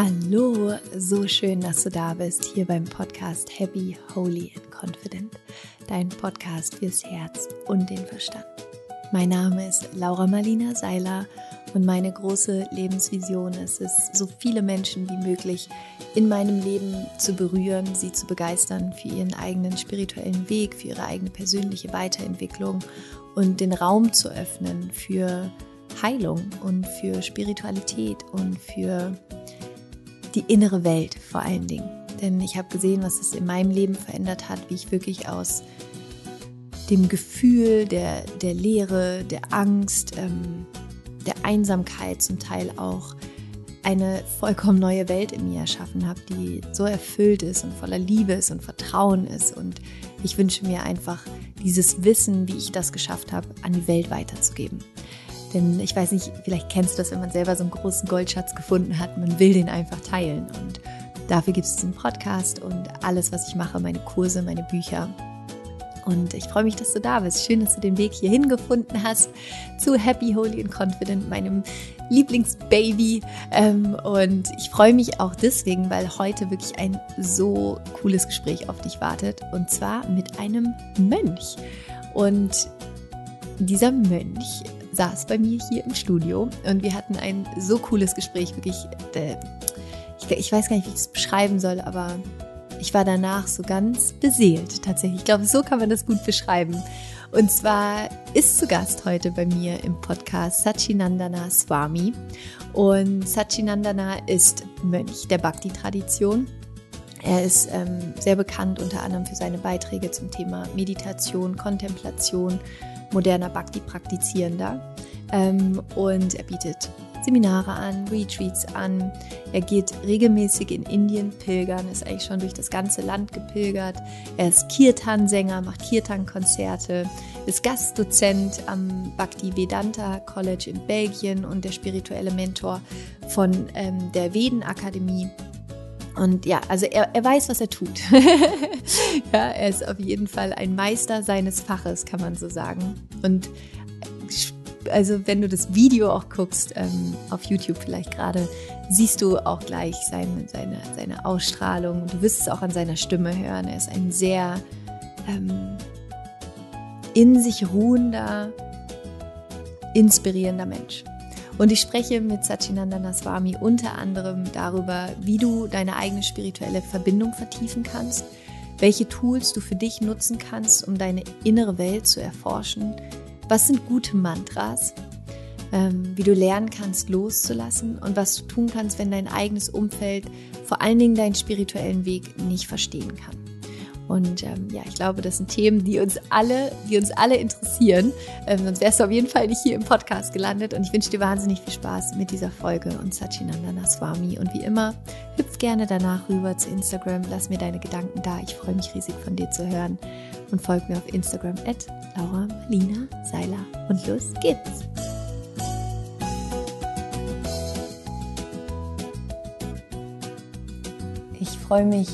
Hallo, so schön, dass du da bist, hier beim Podcast Happy, Holy and Confident, dein Podcast fürs Herz und den Verstand. Mein Name ist Laura Marlina Seiler und meine große Lebensvision ist es, so viele Menschen wie möglich in meinem Leben zu berühren, sie zu begeistern für ihren eigenen spirituellen Weg, für ihre eigene persönliche Weiterentwicklung und den Raum zu öffnen für Heilung und für Spiritualität und für die innere Welt vor allen Dingen. Denn ich habe gesehen, was es in meinem Leben verändert hat, wie ich wirklich aus dem Gefühl der, der Leere, der Angst, ähm, der Einsamkeit zum Teil auch eine vollkommen neue Welt in mir erschaffen habe, die so erfüllt ist und voller Liebe ist und Vertrauen ist. Und ich wünsche mir einfach dieses Wissen, wie ich das geschafft habe, an die Welt weiterzugeben. Denn ich weiß nicht, vielleicht kennst du das, wenn man selber so einen großen Goldschatz gefunden hat, man will den einfach teilen. Und dafür gibt es diesen Podcast und alles, was ich mache, meine Kurse, meine Bücher. Und ich freue mich, dass du da bist. Schön, dass du den Weg hierhin gefunden hast zu Happy, Holy and Confident, meinem Lieblingsbaby. Ähm, und ich freue mich auch deswegen, weil heute wirklich ein so cooles Gespräch auf dich wartet. Und zwar mit einem Mönch. Und dieser Mönch saß bei mir hier im Studio und wir hatten ein so cooles Gespräch, wirklich. Äh, ich, ich weiß gar nicht, wie ich es beschreiben soll, aber ich war danach so ganz beseelt tatsächlich. Ich glaube, so kann man das gut beschreiben. Und zwar ist zu Gast heute bei mir im Podcast Sachinandana Swami. Und Sachinandana ist Mönch der Bhakti-Tradition. Er ist ähm, sehr bekannt unter anderem für seine Beiträge zum Thema Meditation, Kontemplation, moderner Bhakti-Praktizierender. Ähm, und er bietet Seminare an, Retreats an. Er geht regelmäßig in Indien pilgern, ist eigentlich schon durch das ganze Land gepilgert. Er ist Kirtan-Sänger, macht Kirtan-Konzerte, ist Gastdozent am Bhakti Vedanta College in Belgien und der spirituelle Mentor von ähm, der Veden-Akademie und ja, also er, er weiß, was er tut. ja, er ist auf jeden Fall ein Meister seines Faches, kann man so sagen. Und also wenn du das Video auch guckst, ähm, auf YouTube vielleicht gerade, siehst du auch gleich seine, seine, seine Ausstrahlung. Du wirst es auch an seiner Stimme hören. Er ist ein sehr ähm, in sich ruhender, inspirierender Mensch. Und ich spreche mit Sachinandana Swami unter anderem darüber, wie du deine eigene spirituelle Verbindung vertiefen kannst, welche Tools du für dich nutzen kannst, um deine innere Welt zu erforschen, was sind gute Mantras, ähm, wie du lernen kannst loszulassen und was du tun kannst, wenn dein eigenes Umfeld vor allen Dingen deinen spirituellen Weg nicht verstehen kann. Und ähm, ja, ich glaube, das sind Themen, die uns alle, die uns alle interessieren. Ähm, sonst wärst du auf jeden Fall nicht hier im Podcast gelandet. Und ich wünsche dir wahnsinnig viel Spaß mit dieser Folge und Sachinandana Swami. Und wie immer, hüpf gerne danach rüber zu Instagram. Lass mir deine Gedanken da. Ich freue mich riesig von dir zu hören. Und folg mir auf Instagram at Laura Malina Seiler. Und los geht's! Ich freue mich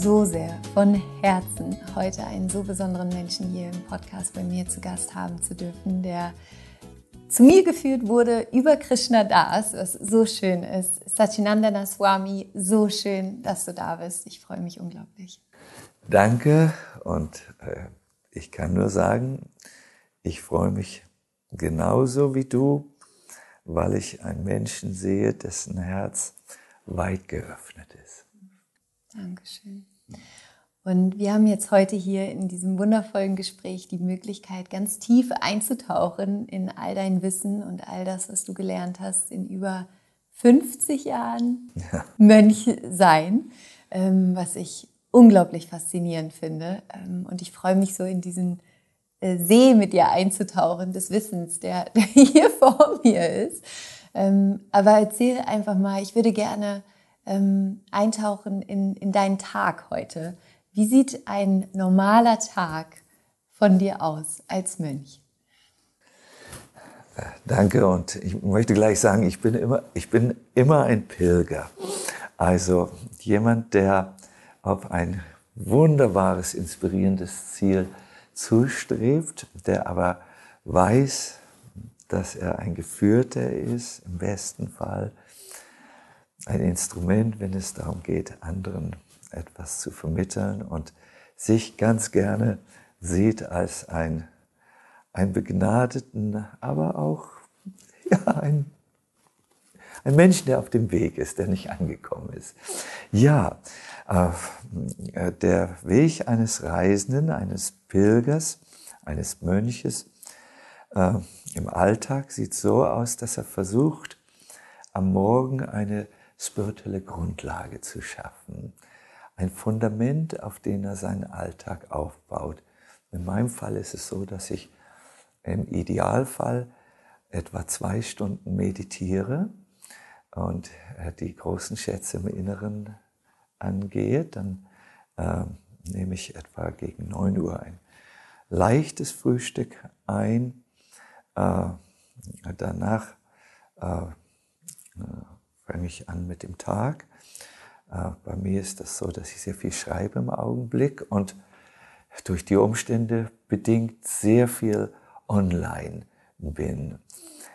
so sehr von Herzen, heute einen so besonderen Menschen hier im Podcast bei mir zu Gast haben zu dürfen, der zu mir geführt wurde über Krishna Das, was so schön ist. Sachinandana Swami, so schön, dass du da bist. Ich freue mich unglaublich. Danke und äh, ich kann nur sagen, ich freue mich genauso wie du, weil ich einen Menschen sehe, dessen Herz weit geöffnet ist. Dankeschön. Und wir haben jetzt heute hier in diesem wundervollen Gespräch die Möglichkeit, ganz tief einzutauchen in all dein Wissen und all das, was du gelernt hast in über 50 Jahren ja. Mönch sein, ähm, was ich unglaublich faszinierend finde. Ähm, und ich freue mich so in diesen äh, See mit dir einzutauchen, des Wissens, der, der hier vor mir ist. Ähm, aber erzähl einfach mal, ich würde gerne eintauchen in, in deinen Tag heute. Wie sieht ein normaler Tag von dir aus als Mönch? Danke und ich möchte gleich sagen, ich bin immer, ich bin immer ein Pilger. Also jemand, der auf ein wunderbares, inspirierendes Ziel zustrebt, der aber weiß, dass er ein Geführter ist, im besten Fall, ein Instrument, wenn es darum geht, anderen etwas zu vermitteln und sich ganz gerne sieht als ein, ein begnadeten, aber auch ja, ein, ein Mensch, der auf dem Weg ist, der nicht angekommen ist. Ja, äh, der Weg eines Reisenden, eines Pilgers, eines Mönches äh, im Alltag sieht so aus, dass er versucht, am Morgen eine spirituelle Grundlage zu schaffen. Ein Fundament, auf dem er seinen Alltag aufbaut. In meinem Fall ist es so, dass ich im Idealfall etwa zwei Stunden meditiere und äh, die großen Schätze im Inneren angehe. Dann äh, nehme ich etwa gegen 9 Uhr ein leichtes Frühstück ein. Äh, danach äh, fange ich an mit dem Tag. Äh, bei mir ist das so, dass ich sehr viel schreibe im Augenblick und durch die Umstände bedingt sehr viel online bin.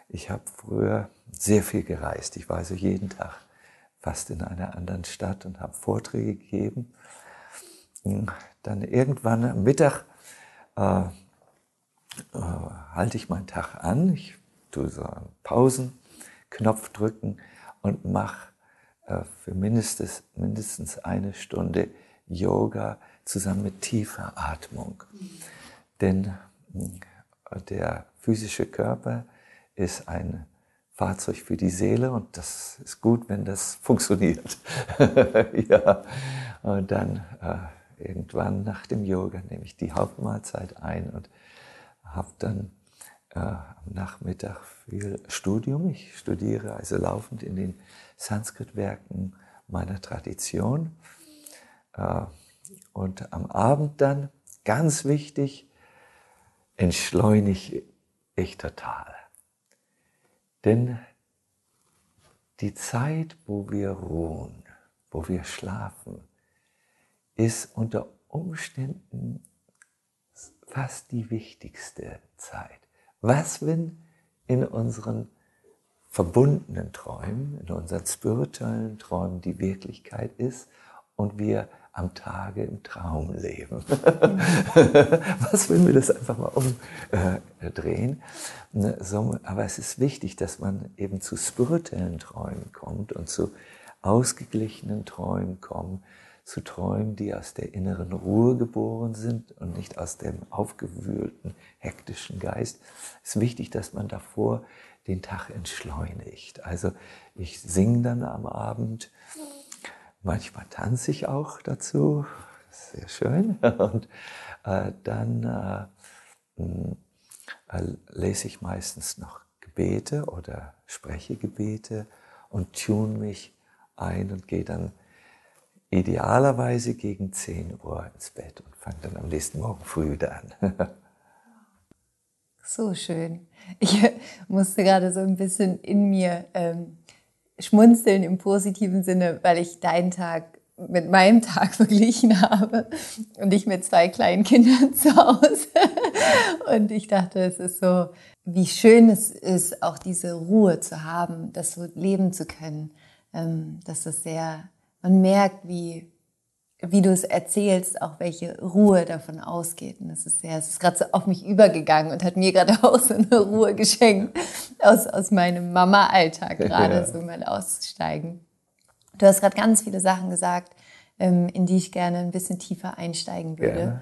Ich habe früher sehr viel gereist. Ich war also jeden Tag fast in einer anderen Stadt und habe Vorträge gegeben. Dann irgendwann am Mittag äh, äh, halte ich meinen Tag an. Ich tue so einen Pausenknopf drücken und mache für mindestens, mindestens eine Stunde Yoga zusammen mit tiefer Atmung. Denn äh, der physische Körper ist ein Fahrzeug für die Seele und das ist gut, wenn das funktioniert. ja. Und dann äh, irgendwann nach dem Yoga nehme ich die Hauptmahlzeit ein und habe dann äh, am Nachmittag viel Studium. Ich studiere also laufend in den Sanskrit-Werken meiner Tradition. Äh, und am Abend dann, ganz wichtig, entschleunige ich total. Denn die Zeit, wo wir ruhen, wo wir schlafen, ist unter Umständen fast die wichtigste Zeit. Was, wenn in unseren verbundenen Träumen, in unseren spirituellen Träumen die Wirklichkeit ist und wir am Tage im Traum leben. Was, wenn wir das einfach mal umdrehen? Ne, aber es ist wichtig, dass man eben zu spirituellen Träumen kommt und zu ausgeglichenen Träumen kommt, zu Träumen, die aus der inneren Ruhe geboren sind und nicht aus dem aufgewühlten, hektischen Geist. Es ist wichtig, dass man davor den Tag entschleunigt. Also ich singe dann am Abend, manchmal tanze ich auch dazu, sehr schön. Und äh, dann äh, äh, lese ich meistens noch Gebete oder spreche Gebete und tune mich ein und gehe dann idealerweise gegen 10 Uhr ins Bett und fange dann am nächsten Morgen früh wieder an. so schön. Ich musste gerade so ein bisschen in mir ähm, schmunzeln im positiven Sinne, weil ich deinen Tag mit meinem Tag verglichen habe und ich mit zwei kleinen Kindern zu Hause. Und ich dachte, es ist so, wie schön es ist, auch diese Ruhe zu haben, das so leben zu können. Ähm, dass das sehr man merkt, wie, wie du es erzählst, auch welche Ruhe davon ausgeht. Und das ist sehr, es ist gerade so auf mich übergegangen und hat mir gerade auch so eine Ruhe geschenkt aus, aus meinem Mama-Alltag gerade, ja. so mal aussteigen. Du hast gerade ganz viele Sachen gesagt, ähm, in die ich gerne ein bisschen tiefer einsteigen würde. Gerne.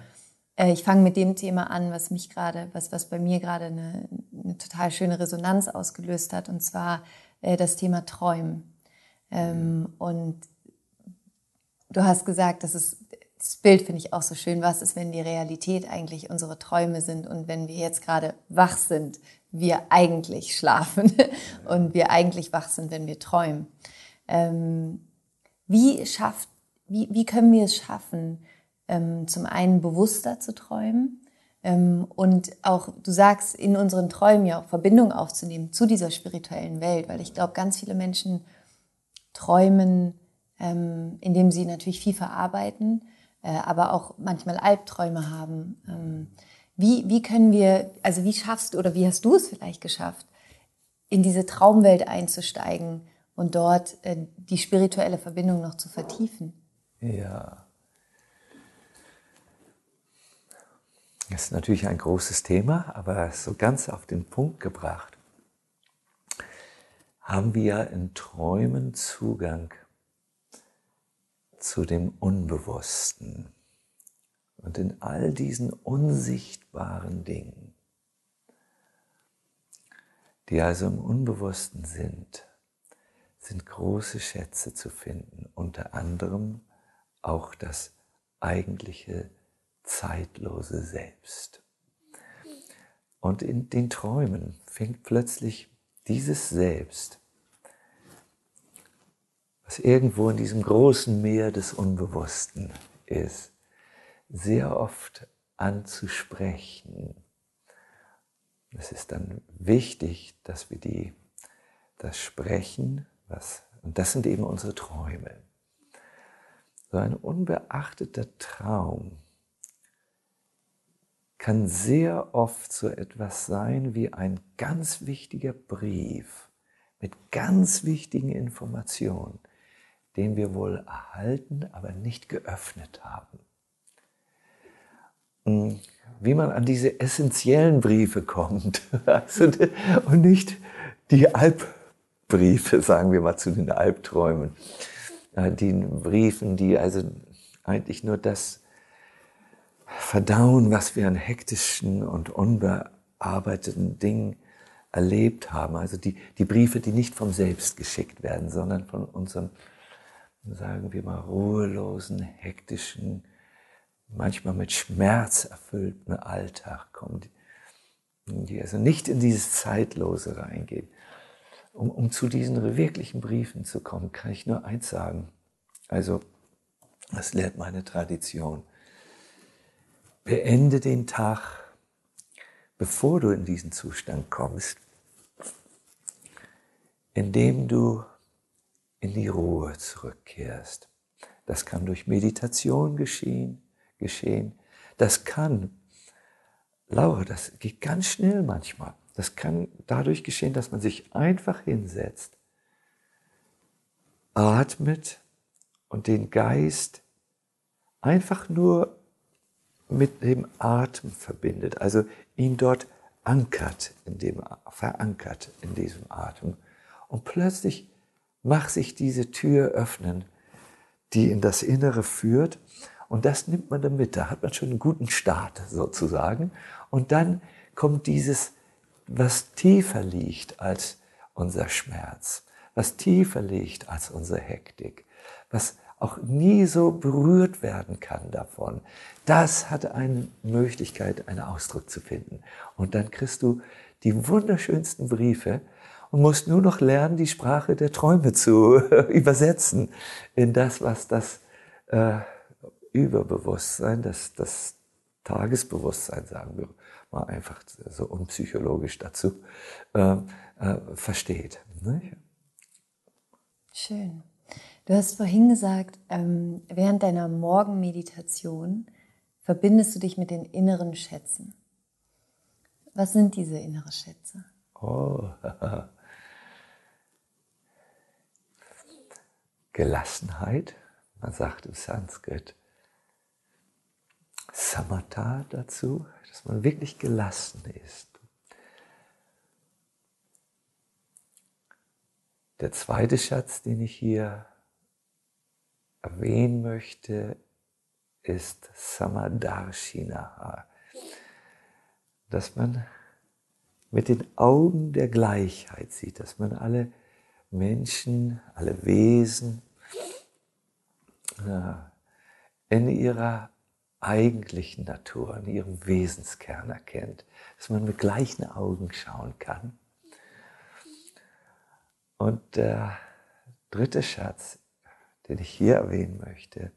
Äh, ich fange mit dem Thema an, was mich gerade, was, was bei mir gerade eine, eine total schöne Resonanz ausgelöst hat, und zwar äh, das Thema Träumen. Ähm, und Du hast gesagt, das ist das Bild finde ich auch so schön. Was ist, wenn die Realität eigentlich unsere Träume sind und wenn wir jetzt gerade wach sind, wir eigentlich schlafen und wir eigentlich wach sind, wenn wir träumen? Ähm, wie, schafft, wie, wie können wir es schaffen, ähm, zum einen bewusster zu träumen ähm, und auch, du sagst, in unseren Träumen ja auch Verbindung aufzunehmen zu dieser spirituellen Welt, weil ich glaube, ganz viele Menschen träumen ähm, indem sie natürlich viel verarbeiten, äh, aber auch manchmal Albträume haben. Ähm, wie, wie können wir, also wie schaffst du oder wie hast du es vielleicht geschafft, in diese Traumwelt einzusteigen und dort äh, die spirituelle Verbindung noch zu vertiefen. Ja. Das ist natürlich ein großes Thema, aber so ganz auf den Punkt gebracht haben wir in Träumen Zugang zu dem Unbewussten und in all diesen unsichtbaren Dingen, die also im Unbewussten sind, sind große Schätze zu finden, unter anderem auch das eigentliche zeitlose Selbst. Und in den Träumen fängt plötzlich dieses Selbst, was irgendwo in diesem großen Meer des Unbewussten ist, sehr oft an zu sprechen. Es ist dann wichtig, dass wir die, das Sprechen, was, und das sind eben unsere Träume. So ein unbeachteter Traum kann sehr oft so etwas sein wie ein ganz wichtiger Brief mit ganz wichtigen Informationen, den wir wohl erhalten, aber nicht geöffnet haben. Hm, wie man an diese essentiellen Briefe kommt also, und nicht die Albbriefe, sagen wir mal zu den Albträumen, äh, den Briefen, die also eigentlich nur das verdauen, was wir an hektischen und unbearbeiteten Dingen erlebt haben. Also die, die Briefe, die nicht vom Selbst geschickt werden, sondern von unserem, sagen wir mal, ruhelosen, hektischen, manchmal mit Schmerz erfüllten Alltag kommen, die also nicht in dieses Zeitlose reingehen. Um, um zu diesen wirklichen Briefen zu kommen, kann ich nur eins sagen. Also, das lehrt meine Tradition. Beende den Tag, bevor du in diesen Zustand kommst, indem du in die Ruhe zurückkehrst. Das kann durch Meditation geschehen, geschehen. Das kann, Laura, das geht ganz schnell manchmal. Das kann dadurch geschehen, dass man sich einfach hinsetzt, atmet und den Geist einfach nur mit dem Atem verbindet, also ihn dort ankert, in dem, verankert in diesem Atem. Und plötzlich macht sich diese Tür öffnen, die in das Innere führt. Und das nimmt man dann mit. Da hat man schon einen guten Start sozusagen. Und dann kommt dieses, was tiefer liegt als unser Schmerz, was tiefer liegt als unsere Hektik, was auch nie so berührt werden kann davon. Das hat eine Möglichkeit, einen Ausdruck zu finden. Und dann kriegst du die wunderschönsten Briefe und musst nur noch lernen, die Sprache der Träume zu übersetzen in das, was das äh, Überbewusstsein, das, das Tagesbewusstsein, sagen wir mal einfach so unpsychologisch dazu, äh, äh, versteht. Nicht? Schön. Du hast vorhin gesagt, ähm, während deiner Morgenmeditation verbindest du dich mit den inneren Schätzen. Was sind diese inneren Schätze? Oh. Gelassenheit, man sagt im Sanskrit Samatha dazu, dass man wirklich gelassen ist. Der zweite Schatz, den ich hier erwähnen möchte, ist Samadarshinaha. Dass man mit den Augen der Gleichheit sieht, dass man alle Menschen, alle Wesen in ihrer eigentlichen Natur, in ihrem Wesenskern erkennt, dass man mit gleichen Augen schauen kann. Und der dritte Schatz den ich hier erwähnen möchte,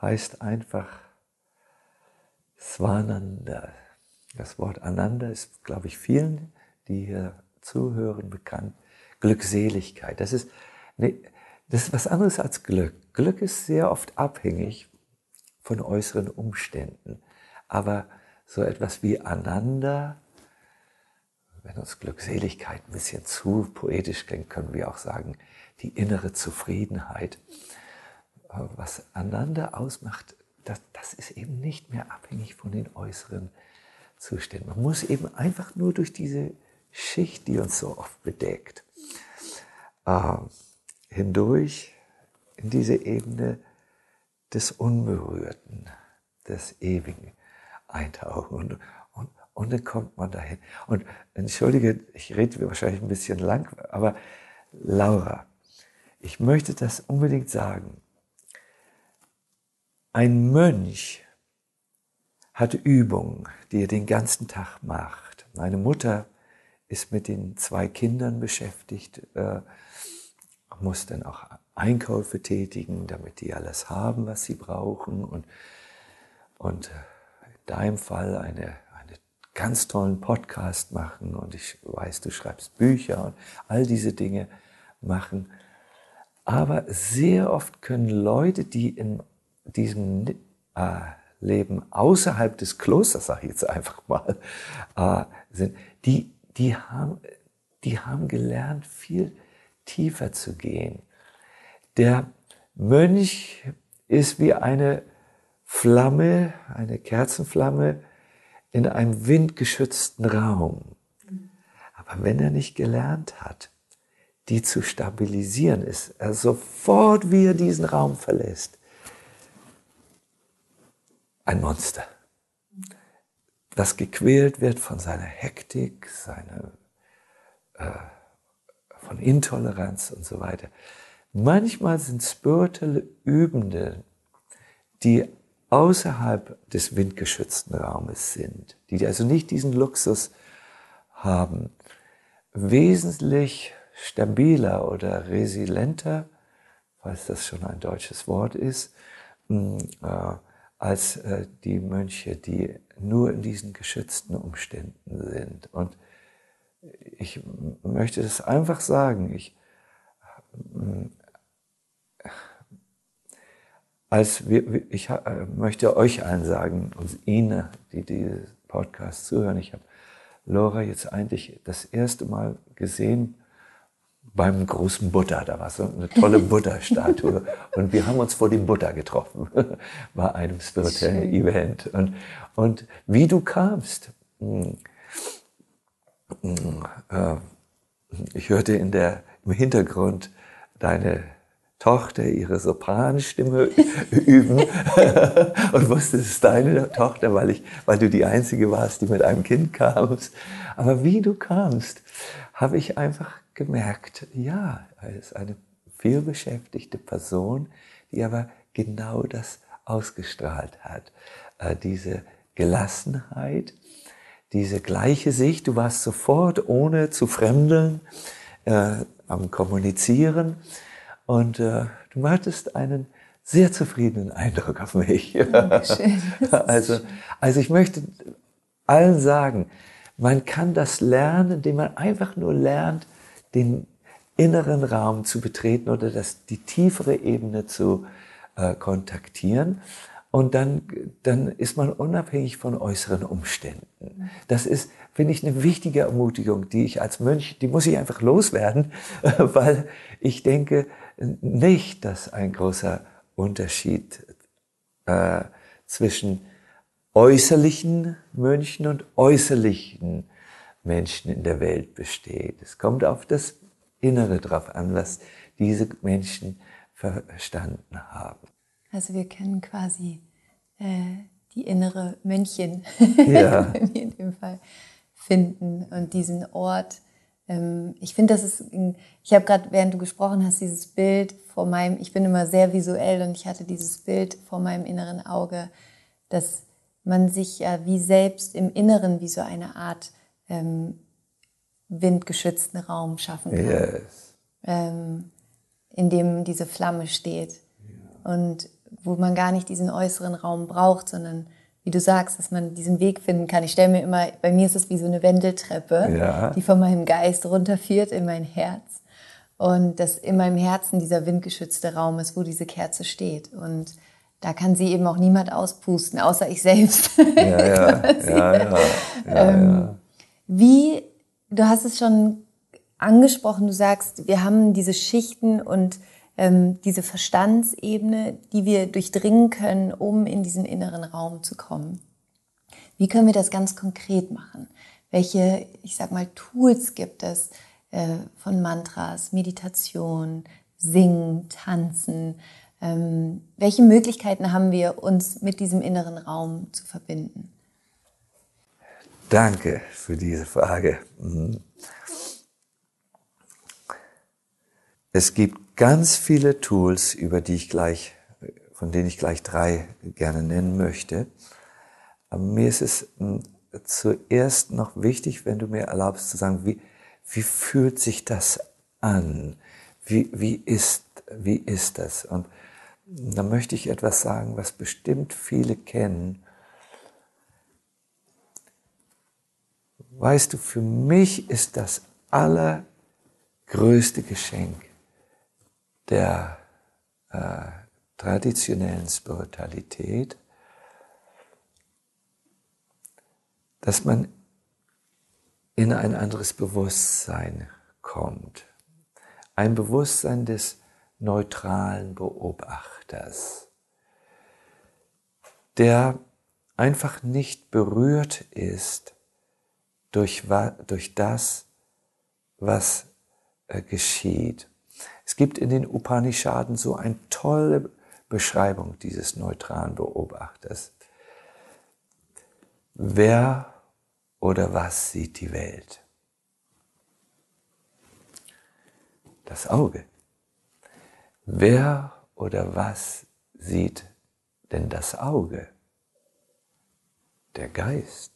heißt einfach Swananda. Das Wort Ananda ist, glaube ich, vielen, die hier zuhören, bekannt. Glückseligkeit. Das ist, nee, das ist was anderes als Glück. Glück ist sehr oft abhängig von äußeren Umständen. Aber so etwas wie Ananda, wenn uns Glückseligkeit ein bisschen zu poetisch klingt, können wir auch sagen, die innere Zufriedenheit. Äh, was einander ausmacht, das, das ist eben nicht mehr abhängig von den äußeren Zuständen. Man muss eben einfach nur durch diese Schicht, die uns so oft bedeckt, äh, hindurch in diese Ebene des Unberührten, des Ewigen eintauchen. Und, und, und dann kommt man dahin. Und entschuldige, ich rede wahrscheinlich ein bisschen lang, aber Laura, ich möchte das unbedingt sagen. Ein Mönch hat Übungen, die er den ganzen Tag macht. Meine Mutter ist mit den zwei Kindern beschäftigt, äh, muss dann auch Einkäufe tätigen, damit die alles haben, was sie brauchen. Und, und in deinem Fall eine, eine ganz tollen Podcast machen. Und ich weiß, du schreibst Bücher und all diese Dinge machen. Aber sehr oft können Leute, die in diesem äh, Leben außerhalb des Klosters, sage ich jetzt einfach mal, äh, sind, die, die, haben, die haben gelernt, viel tiefer zu gehen. Der Mönch ist wie eine Flamme, eine Kerzenflamme in einem windgeschützten Raum. Aber wenn er nicht gelernt hat, die zu stabilisieren, ist er sofort, wie er diesen Raum verlässt, ein Monster, das gequält wird von seiner Hektik, seiner, äh, von Intoleranz und so weiter. Manchmal sind spirituelle Übende, die außerhalb des windgeschützten Raumes sind, die also nicht diesen Luxus haben, wesentlich stabiler oder resilienter, falls das schon ein deutsches Wort ist, mm, äh, als äh, die Mönche, die nur in diesen geschützten Umständen sind. Und ich möchte das einfach sagen. Ich, mm, als wir, ich äh, möchte euch allen sagen und Ihnen, die diese Podcast zuhören, ich habe Laura jetzt eigentlich das erste Mal gesehen beim großen Buddha. Da war so eine tolle Buddha-Statue. und wir haben uns vor dem Buddha getroffen bei einem spirituellen. Event. Und, und wie du kamst, hm, hm, äh, ich hörte in der, im Hintergrund deine Tochter ihre Sopranstimme üben und wusste, es ist deine Tochter, weil, ich, weil du die Einzige warst, die mit einem Kind kamst. Aber wie du kamst, habe ich einfach gemerkt, ja, er ist eine vielbeschäftigte Person, die aber genau das ausgestrahlt hat. Äh, diese Gelassenheit, diese gleiche Sicht, du warst sofort ohne zu fremdeln äh, am Kommunizieren und äh, du machtest einen sehr zufriedenen Eindruck auf mich. also, also ich möchte allen sagen, man kann das lernen, indem man einfach nur lernt, den inneren Raum zu betreten oder das, die tiefere Ebene zu äh, kontaktieren. Und dann, dann ist man unabhängig von äußeren Umständen. Das ist, finde ich, eine wichtige Ermutigung, die ich als Mönch, die muss ich einfach loswerden, weil ich denke, nicht, dass ein großer Unterschied äh, zwischen äußerlichen Mönchen und äußerlichen Menschen in der Welt besteht. Es kommt auf das Innere drauf an, was diese Menschen verstanden haben. Also wir können quasi äh, die innere Mönchin ja. in dem Fall finden und diesen Ort ähm, ich finde, das ist, ich habe gerade, während du gesprochen hast, dieses Bild vor meinem, ich bin immer sehr visuell und ich hatte dieses Bild vor meinem inneren Auge, dass man sich ja wie selbst im Inneren wie so eine Art ähm, windgeschützten Raum schaffen kann, yes. ähm, in dem diese Flamme steht ja. und wo man gar nicht diesen äußeren Raum braucht, sondern wie du sagst, dass man diesen Weg finden kann. Ich stelle mir immer, bei mir ist es wie so eine Wendeltreppe, ja. die von meinem Geist runterführt in mein Herz. Und dass in meinem Herzen dieser windgeschützte Raum ist, wo diese Kerze steht. Und da kann sie eben auch niemand auspusten, außer ich selbst. Ja, ja, ja, ja, ja, ähm, Wie Du hast es schon angesprochen, du sagst, wir haben diese Schichten und ähm, diese Verstandsebene, die wir durchdringen können, um in diesen inneren Raum zu kommen. Wie können wir das ganz konkret machen? Welche, ich sag mal, Tools gibt es äh, von Mantras, Meditation, Singen, Tanzen? Ähm, welche Möglichkeiten haben wir, uns mit diesem inneren Raum zu verbinden? Danke für diese Frage. Mhm. Es gibt ganz viele Tools, über die ich gleich, von denen ich gleich drei gerne nennen möchte. Aber mir ist es hm, zuerst noch wichtig, wenn du mir erlaubst zu sagen, wie, wie fühlt sich das an? Wie, wie, ist, wie ist das? Und da möchte ich etwas sagen, was bestimmt viele kennen. Weißt du, für mich ist das allergrößte Geschenk der äh, traditionellen Spiritualität, dass man in ein anderes Bewusstsein kommt. Ein Bewusstsein des neutralen Beobachters, der einfach nicht berührt ist durch, durch das, was äh, geschieht. Es gibt in den Upanishaden so eine tolle Beschreibung dieses neutralen Beobachters. Wer oder was sieht die Welt? Das Auge. Wer oder was sieht denn das Auge? Der Geist.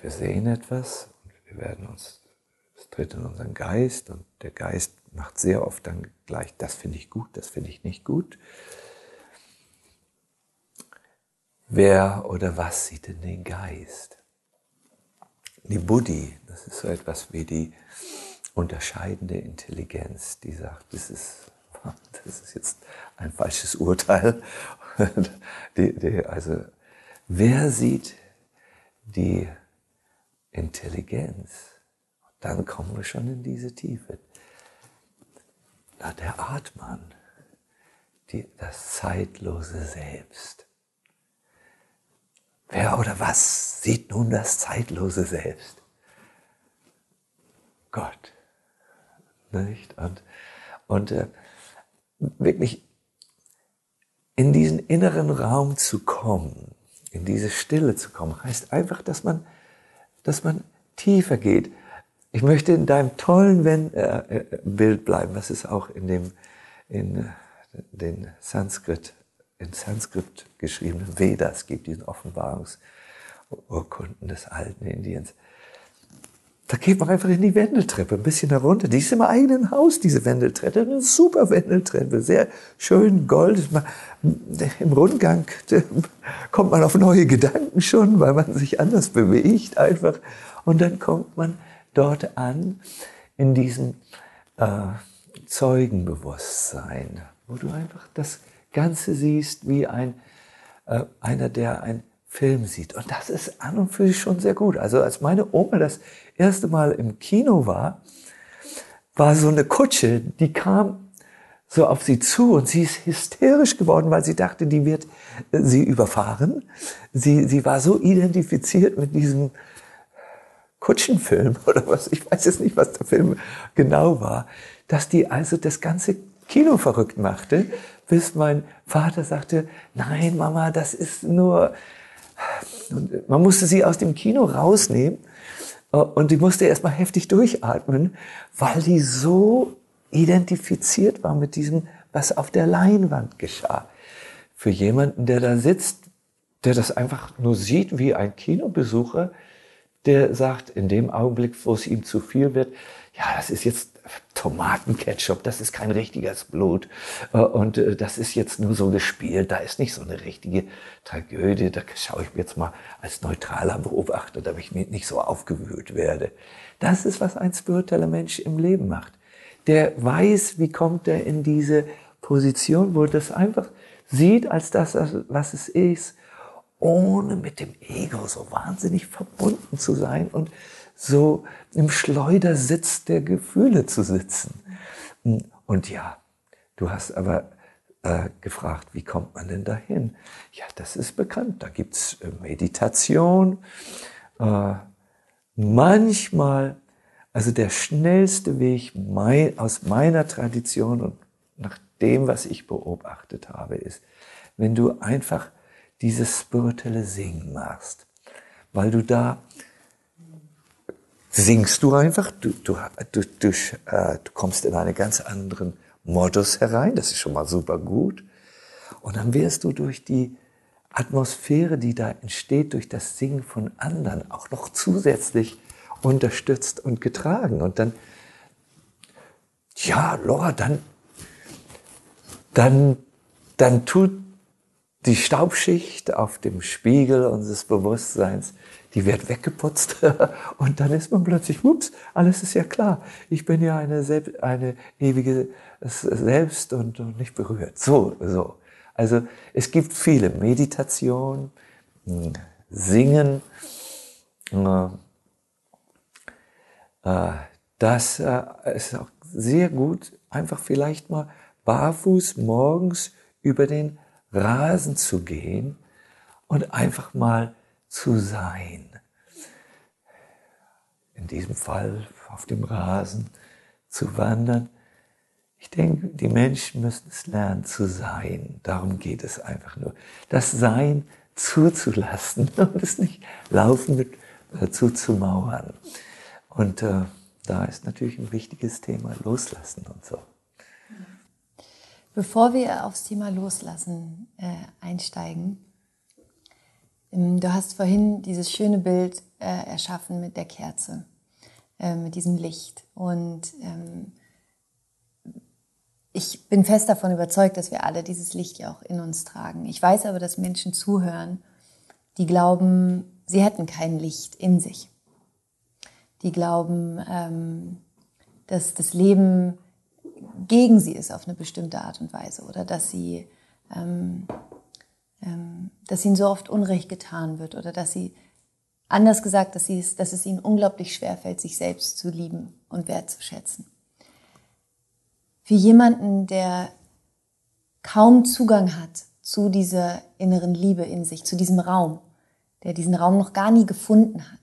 Wir sehen etwas und wir werden uns, es tritt in unseren Geist und der Geist macht sehr oft dann gleich, das finde ich gut, das finde ich nicht gut. Wer oder was sieht denn den Geist? Die Buddhi, das ist so etwas wie die unterscheidende Intelligenz, die sagt, das ist, das ist jetzt ein falsches Urteil. Die, die, also, wer sieht die Intelligenz? Dann kommen wir schon in diese Tiefe. Na, der Atman, die, das zeitlose Selbst. Wer oder was sieht nun das zeitlose Selbst? Gott. Nicht? Und, und äh, wirklich in diesen inneren Raum zu kommen, in diese Stille zu kommen, heißt einfach, dass man, dass man tiefer geht. Ich möchte in deinem tollen Wenn, äh, äh Bild bleiben, was es auch in dem in äh, den Sanskrit in Sanskrit geschriebenen Vedas gibt, diesen Offenbarungsurkunden des alten Indiens. Da geht man einfach in die Wendeltreppe, ein bisschen herunter. Die ist im eigenen Haus, diese Wendeltreppe. Eine super Wendeltreppe, sehr schön gold. Im Rundgang kommt man auf neue Gedanken schon, weil man sich anders bewegt einfach. Und dann kommt man dort an in diesem äh, Zeugenbewusstsein, wo du einfach das Ganze siehst wie ein, äh, einer, der einen Film sieht. Und das ist an und für sich schon sehr gut. Also als meine Oma das erste Mal im Kino war, war so eine Kutsche, die kam so auf sie zu und sie ist hysterisch geworden, weil sie dachte, die wird äh, sie überfahren. Sie, sie war so identifiziert mit diesem Kutschenfilm oder was, ich weiß jetzt nicht, was der Film genau war, dass die also das ganze Kino verrückt machte, bis mein Vater sagte, nein, Mama, das ist nur, und man musste sie aus dem Kino rausnehmen äh, und die musste erstmal heftig durchatmen, weil die so identifiziert war mit diesem, was auf der Leinwand geschah. Für jemanden, der da sitzt, der das einfach nur sieht wie ein Kinobesucher, der sagt, in dem Augenblick, wo es ihm zu viel wird, ja, das ist jetzt Tomatenketchup, das ist kein richtiges Blut. Äh, und äh, das ist jetzt nur so gespielt, da ist nicht so eine richtige Tragödie. Da schaue ich mir jetzt mal als neutraler Beobachter, damit ich nicht so aufgewühlt werde. Das ist, was ein spiritueller Mensch im Leben macht. Der weiß, wie kommt er in diese Position, wo er das einfach sieht als das, was es ist ohne mit dem Ego so wahnsinnig verbunden zu sein und so im Schleudersitz der Gefühle zu sitzen. Und ja, du hast aber äh, gefragt, wie kommt man denn dahin? Ja, das ist bekannt. Da gibt's äh, Meditation. Äh, manchmal, also der schnellste Weg mein, aus meiner Tradition und nach dem, was ich beobachtet habe, ist, wenn du einfach dieses spirituelle Singen machst. Weil du da singst du einfach, du, du, du, du, äh, du kommst in einen ganz anderen Modus herein, das ist schon mal super gut. Und dann wirst du durch die Atmosphäre, die da entsteht, durch das Singen von anderen auch noch zusätzlich unterstützt und getragen. Und dann, ja, Laura, dann, dann, dann tut die Staubschicht auf dem Spiegel unseres Bewusstseins, die wird weggeputzt und dann ist man plötzlich, ups, alles ist ja klar. Ich bin ja eine, Selbst, eine ewige Selbst und, und nicht berührt. So, so. Also es gibt viele Meditation, hm, Singen. Äh, äh, das äh, ist auch sehr gut, einfach vielleicht mal barfuß morgens über den Rasen zu gehen und einfach mal zu sein. In diesem Fall auf dem Rasen zu wandern. Ich denke, die Menschen müssen es lernen zu sein. Darum geht es einfach nur. Das Sein zuzulassen und es nicht laufen mit äh, zuzumauern. Und äh, da ist natürlich ein wichtiges Thema Loslassen und so. Bevor wir aufs Thema Loslassen äh, einsteigen, du hast vorhin dieses schöne Bild äh, erschaffen mit der Kerze, äh, mit diesem Licht. Und ähm, ich bin fest davon überzeugt, dass wir alle dieses Licht ja auch in uns tragen. Ich weiß aber, dass Menschen zuhören, die glauben, sie hätten kein Licht in sich. Die glauben, ähm, dass das Leben gegen sie ist auf eine bestimmte Art und Weise oder dass sie, ähm, ähm, dass ihnen so oft Unrecht getan wird oder dass sie, anders gesagt, dass, sie es, dass es ihnen unglaublich schwer fällt, sich selbst zu lieben und wertzuschätzen. Für jemanden, der kaum Zugang hat zu dieser inneren Liebe in sich, zu diesem Raum, der diesen Raum noch gar nie gefunden hat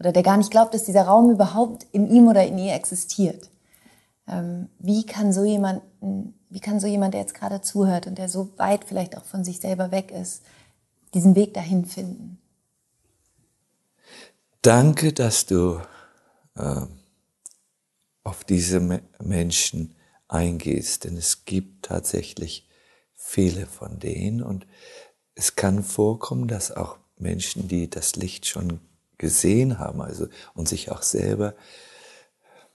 oder der gar nicht glaubt, dass dieser Raum überhaupt in ihm oder in ihr existiert, ähm, wie kann so jemand, wie kann so jemand, der jetzt gerade zuhört und der so weit vielleicht auch von sich selber weg ist, diesen Weg dahin finden? Danke, dass du äh, auf diese Menschen eingehst, denn es gibt tatsächlich viele von denen und es kann vorkommen, dass auch Menschen, die das Licht schon gesehen haben, also und sich auch selber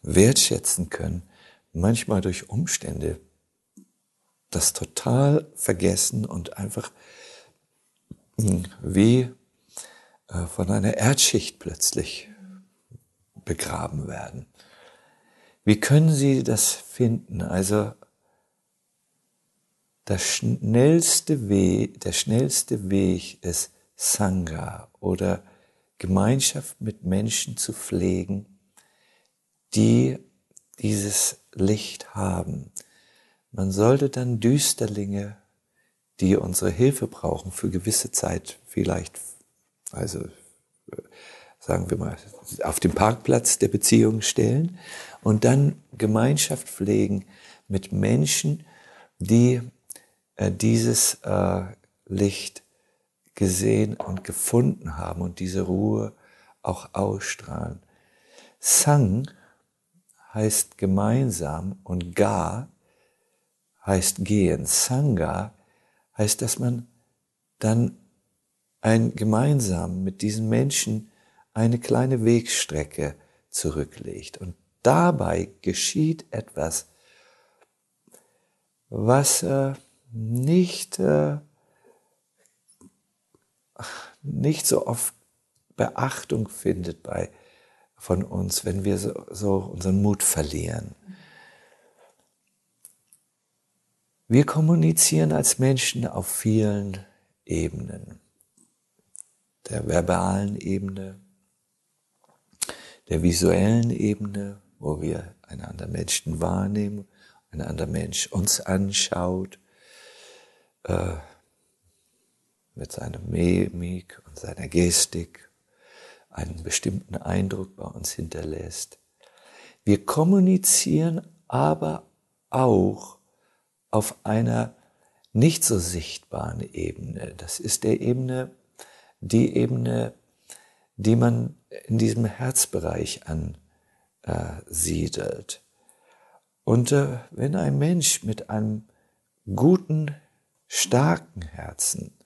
wertschätzen können, manchmal durch Umstände das total vergessen und einfach hm, wie äh, von einer Erdschicht plötzlich begraben werden. Wie können Sie das finden? Also das schnellste Weg, der schnellste Weg ist Sangha oder Gemeinschaft mit Menschen zu pflegen, die dieses Licht haben. Man sollte dann Düsterlinge, die unsere Hilfe brauchen, für gewisse Zeit vielleicht, also sagen wir mal, auf den Parkplatz der Beziehung stellen und dann Gemeinschaft pflegen mit Menschen, die äh, dieses äh, Licht gesehen und gefunden haben und diese Ruhe auch ausstrahlen. Sang heißt gemeinsam und Ga heißt gehen. Sangha heißt, dass man dann ein gemeinsam mit diesen Menschen eine kleine Wegstrecke zurücklegt. Und dabei geschieht etwas, was äh, nicht, äh, nicht so oft Beachtung findet bei von uns, wenn wir so, so unseren Mut verlieren. Wir kommunizieren als Menschen auf vielen Ebenen. der verbalen Ebene, der visuellen Ebene, wo wir einen anderen Menschen wahrnehmen, ein anderer Mensch uns anschaut, äh, mit seiner Mimik und seiner Gestik einen bestimmten Eindruck bei uns hinterlässt. Wir kommunizieren aber auch auf einer nicht so sichtbaren Ebene. Das ist der Ebene, die Ebene, die man in diesem Herzbereich ansiedelt. Und äh, wenn ein Mensch mit einem guten, starken Herzen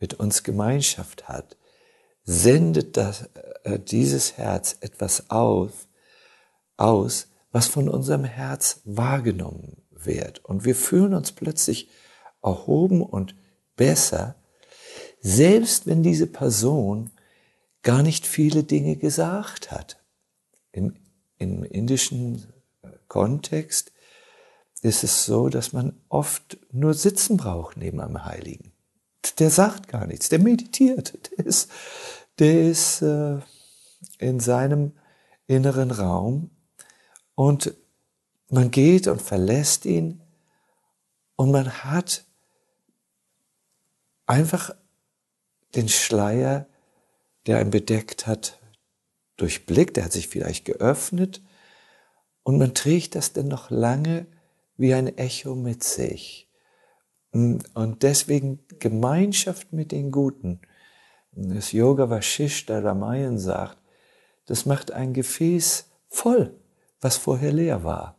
mit uns Gemeinschaft hat, sendet das, äh, dieses Herz etwas aus, aus, was von unserem Herz wahrgenommen wird. Und wir fühlen uns plötzlich erhoben und besser, selbst wenn diese Person gar nicht viele Dinge gesagt hat. Im, im indischen Kontext ist es so, dass man oft nur sitzen braucht neben einem Heiligen. Der sagt gar nichts, der meditiert, der ist, der ist äh, in seinem inneren Raum und man geht und verlässt ihn und man hat einfach den Schleier, der einen bedeckt hat, durchblickt, der hat sich vielleicht geöffnet und man trägt das dann noch lange wie ein Echo mit sich. Und deswegen Gemeinschaft mit den Guten. Das Yoga Vashishta Ramayan sagt, das macht ein Gefäß voll, was vorher leer war.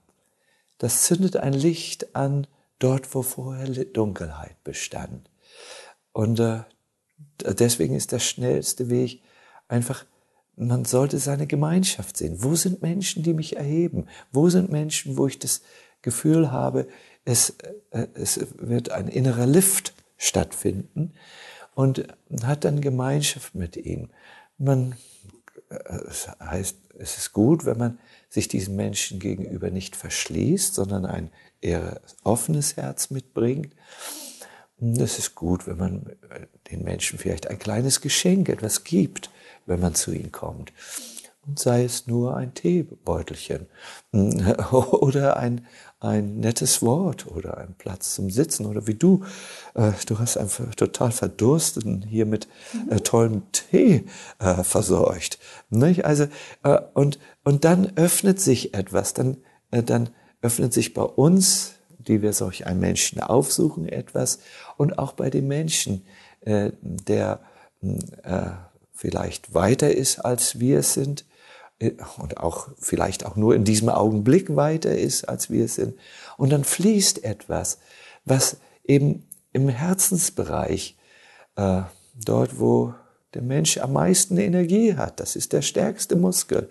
Das zündet ein Licht an dort, wo vorher Dunkelheit bestand. Und äh, deswegen ist der schnellste Weg einfach, man sollte seine Gemeinschaft sehen. Wo sind Menschen, die mich erheben? Wo sind Menschen, wo ich das Gefühl habe, es, äh, es wird ein innerer Lift stattfinden und hat dann Gemeinschaft mit ihm. Man, es heißt, es ist gut, wenn man sich diesen Menschen gegenüber nicht verschließt, sondern ein eher offenes Herz mitbringt. Es ist gut, wenn man den Menschen vielleicht ein kleines Geschenk, etwas gibt, wenn man zu ihnen kommt. Und sei es nur ein Teebeutelchen oder ein, ein nettes Wort oder ein Platz zum Sitzen oder wie du. Äh, du hast einfach total verdursten hier mit äh, mhm. tollem Tee versorgt. Also, und, und dann öffnet sich etwas, dann, dann öffnet sich bei uns die wir solch einen Menschen aufsuchen, etwas. Und auch bei dem Menschen, äh, der äh, vielleicht weiter ist, als wir es sind, äh, und auch vielleicht auch nur in diesem Augenblick weiter ist, als wir es sind. Und dann fließt etwas, was eben im Herzensbereich, äh, dort wo der Mensch am meisten Energie hat, das ist der stärkste Muskel,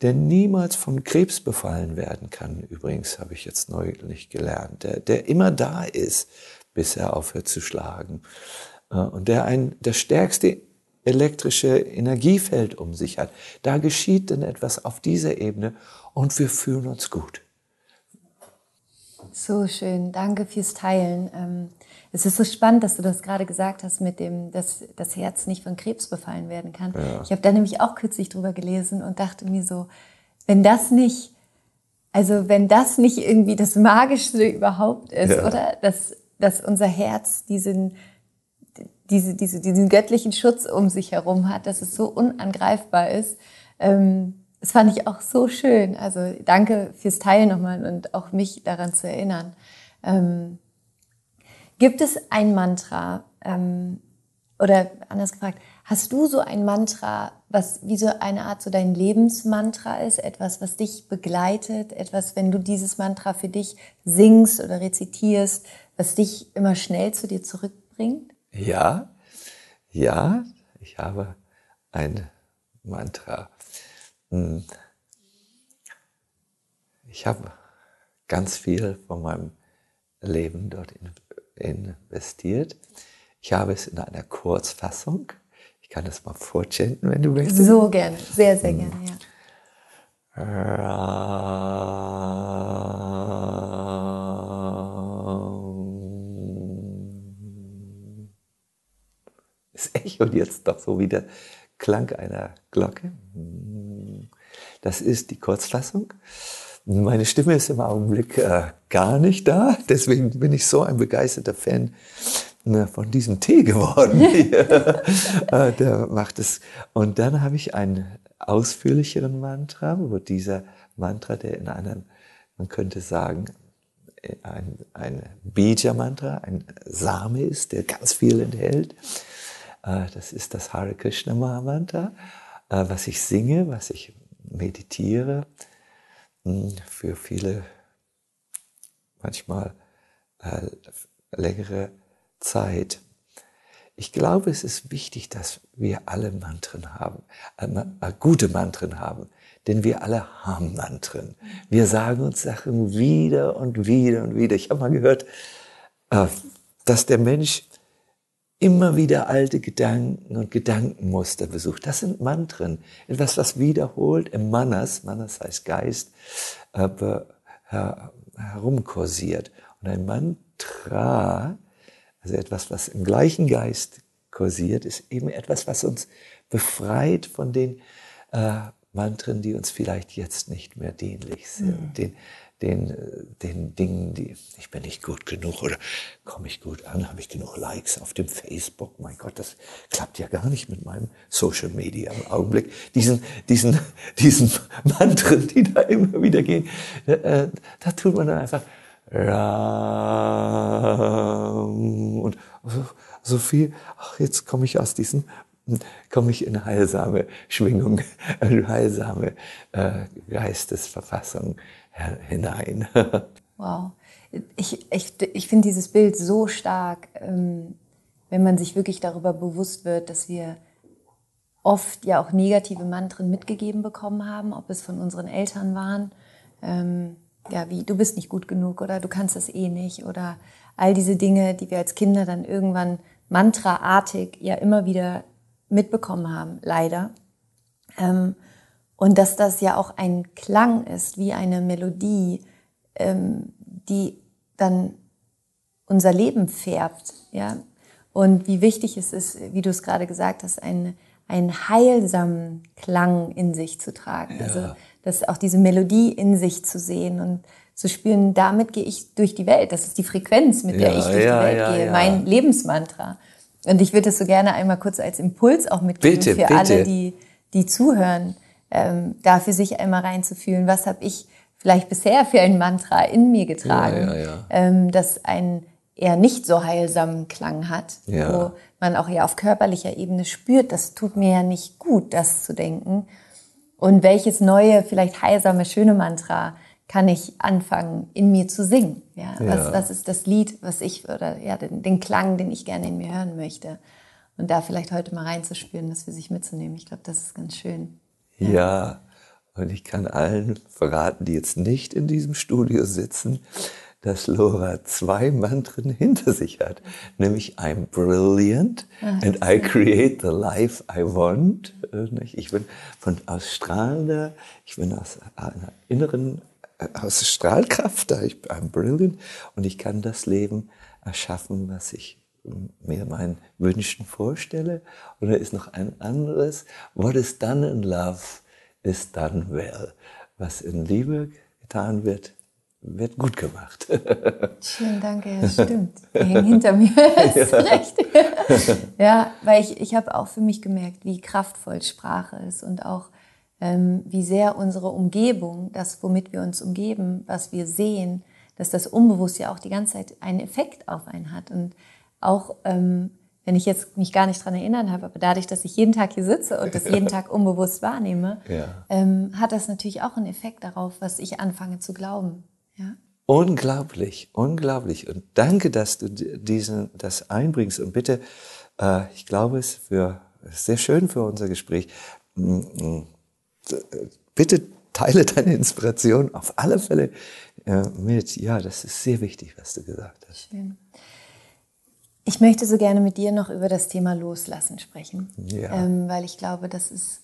der niemals von Krebs befallen werden kann, übrigens habe ich jetzt neulich gelernt, der, der immer da ist, bis er aufhört zu schlagen. Äh, und der ein, das stärkste elektrische Energiefeld um sich hat. Da geschieht dann etwas auf dieser Ebene und wir fühlen uns gut. So schön, danke fürs Teilen. Ähm, es ist so spannend, dass du das gerade gesagt hast, mit dem, dass das Herz nicht von Krebs befallen werden kann. Ja. Ich habe da nämlich auch kürzlich drüber gelesen und dachte mir so, wenn das nicht, also wenn das nicht irgendwie das Magischste überhaupt ist, ja. oder? Dass, dass unser Herz diesen, diese, diese, diesen göttlichen Schutz um sich herum hat, dass es so unangreifbar ist. Ähm, das fand ich auch so schön. Also danke fürs Teilen nochmal und auch mich daran zu erinnern. Ähm, Gibt es ein Mantra ähm, oder anders gefragt, hast du so ein Mantra, was wie so eine Art so dein Lebensmantra ist, etwas, was dich begleitet, etwas, wenn du dieses Mantra für dich singst oder rezitierst, was dich immer schnell zu dir zurückbringt? Ja, ja, ich habe ein Mantra. Hm. Ich habe ganz viel von meinem Leben dort investiert. Ich habe es in einer Kurzfassung. Ich kann das mal vorchanten, wenn du möchtest. So gerne, sehr, sehr hm. gerne, ja. Echt nicht und jetzt doch so wie der Klang einer Glocke. Das ist die Kurzfassung. Meine Stimme ist im Augenblick äh, gar nicht da, deswegen bin ich so ein begeisterter Fan äh, von diesem Tee geworden. äh, der macht es. Und dann habe ich einen ausführlicheren Mantra, wo dieser Mantra, der in einem, man könnte sagen, ein, ein Bija-Mantra, ein Same ist, der ganz viel enthält. Äh, das ist das Hare Krishna Mantra, äh, was ich singe, was ich meditiere. Hm, für viele manchmal äh, längere Zeit. Ich glaube, es ist wichtig, dass wir alle Mantren haben, äh, gute Mantren haben, denn wir alle haben Mantren. Wir sagen uns Sachen wieder und wieder und wieder. Ich habe mal gehört, dass der Mensch immer wieder alte Gedanken und Gedankenmuster besucht. Das sind Mantren. Etwas, was wiederholt im Manas, Manas heißt Geist, äh, herumkursiert. Und ein Mantra, also etwas, was im gleichen Geist kursiert, ist eben etwas, was uns befreit von den äh, Mantren, die uns vielleicht jetzt nicht mehr dienlich sind, mhm. den, den, den Dingen, die ich bin nicht gut genug oder komme ich gut an, habe ich genug Likes auf dem Facebook. Mein Gott, das klappt ja gar nicht mit meinem Social Media im Augenblick. Diesen, diesen, diesen Mantren, die da immer wieder gehen, äh, äh da tut man dann einfach und so, so viel, ach, jetzt komme ich aus diesen komme ich in heilsame Schwingung, heilsame äh, Geistesverfassung hinein. wow. Ich, ich, ich finde dieses Bild so stark, ähm, wenn man sich wirklich darüber bewusst wird, dass wir oft ja auch negative Mantren mitgegeben bekommen haben, ob es von unseren Eltern waren, ähm, ja, wie du bist nicht gut genug oder du kannst das eh nicht oder all diese Dinge, die wir als Kinder dann irgendwann mantraartig ja immer wieder mitbekommen haben, leider. Ähm, und dass das ja auch ein Klang ist, wie eine Melodie, ähm, die dann unser Leben färbt, ja. Und wie wichtig es ist, wie du es gerade gesagt hast, einen, einen heilsamen Klang in sich zu tragen. Ja. Also, dass auch diese Melodie in sich zu sehen und zu spüren, damit gehe ich durch die Welt. Das ist die Frequenz, mit der ja, ich durch ja, die Welt gehe, mein Lebensmantra. Und ich würde das so gerne einmal kurz als Impuls auch mitgeben bitte, für bitte. alle, die, die zuhören, ähm, da für sich einmal reinzufühlen, was habe ich vielleicht bisher für ein Mantra in mir getragen, ja, ja, ja. Ähm, das einen eher nicht so heilsamen Klang hat, wo man auch ja auf körperlicher Ebene spürt, das tut mir ja nicht gut, das zu denken. Und welches neue, vielleicht heilsame, schöne Mantra kann ich anfangen, in mir zu singen. Ja. Was, was ist das Lied, was ich, oder ja, den, den Klang, den ich gerne in mir hören möchte. Und da vielleicht heute mal reinzuspüren, das für sich mitzunehmen. Ich glaube, das ist ganz schön. Ja. ja, und ich kann allen verraten, die jetzt nicht in diesem Studio sitzen, dass Laura zwei Mantren hinter sich hat, nämlich I'm brilliant Ach, and I create the life I want. Ich bin von aus strahlender, ich bin aus einer inneren aus Strahlkraft, da. Ich bin brilliant. Und ich kann das Leben erschaffen, was ich mir meinen Wünschen vorstelle. Und da ist noch ein anderes. What is done in love is done well. Was in Liebe getan wird, wird gut gemacht. Schön, danke. Ja, stimmt. Hängen hinter mir. Ist ja. recht. ja, weil ich, ich habe auch für mich gemerkt, wie kraftvoll Sprache ist und auch ähm, wie sehr unsere Umgebung, das, womit wir uns umgeben, was wir sehen, dass das unbewusst ja auch die ganze Zeit einen Effekt auf einen hat. Und auch ähm, wenn ich jetzt mich gar nicht dran erinnern habe, aber dadurch, dass ich jeden Tag hier sitze und das jeden Tag unbewusst wahrnehme, ja. ähm, hat das natürlich auch einen Effekt darauf, was ich anfange zu glauben. Ja? Unglaublich, unglaublich. Und danke, dass du diesen, das einbringst. Und bitte, äh, ich glaube, es für sehr schön für unser Gespräch. Mm, mm, bitte teile deine Inspiration auf alle Fälle äh, mit. Ja, das ist sehr wichtig, was du gesagt hast. Schön. Ich möchte so gerne mit dir noch über das Thema Loslassen sprechen, ja. ähm, weil ich glaube, das ist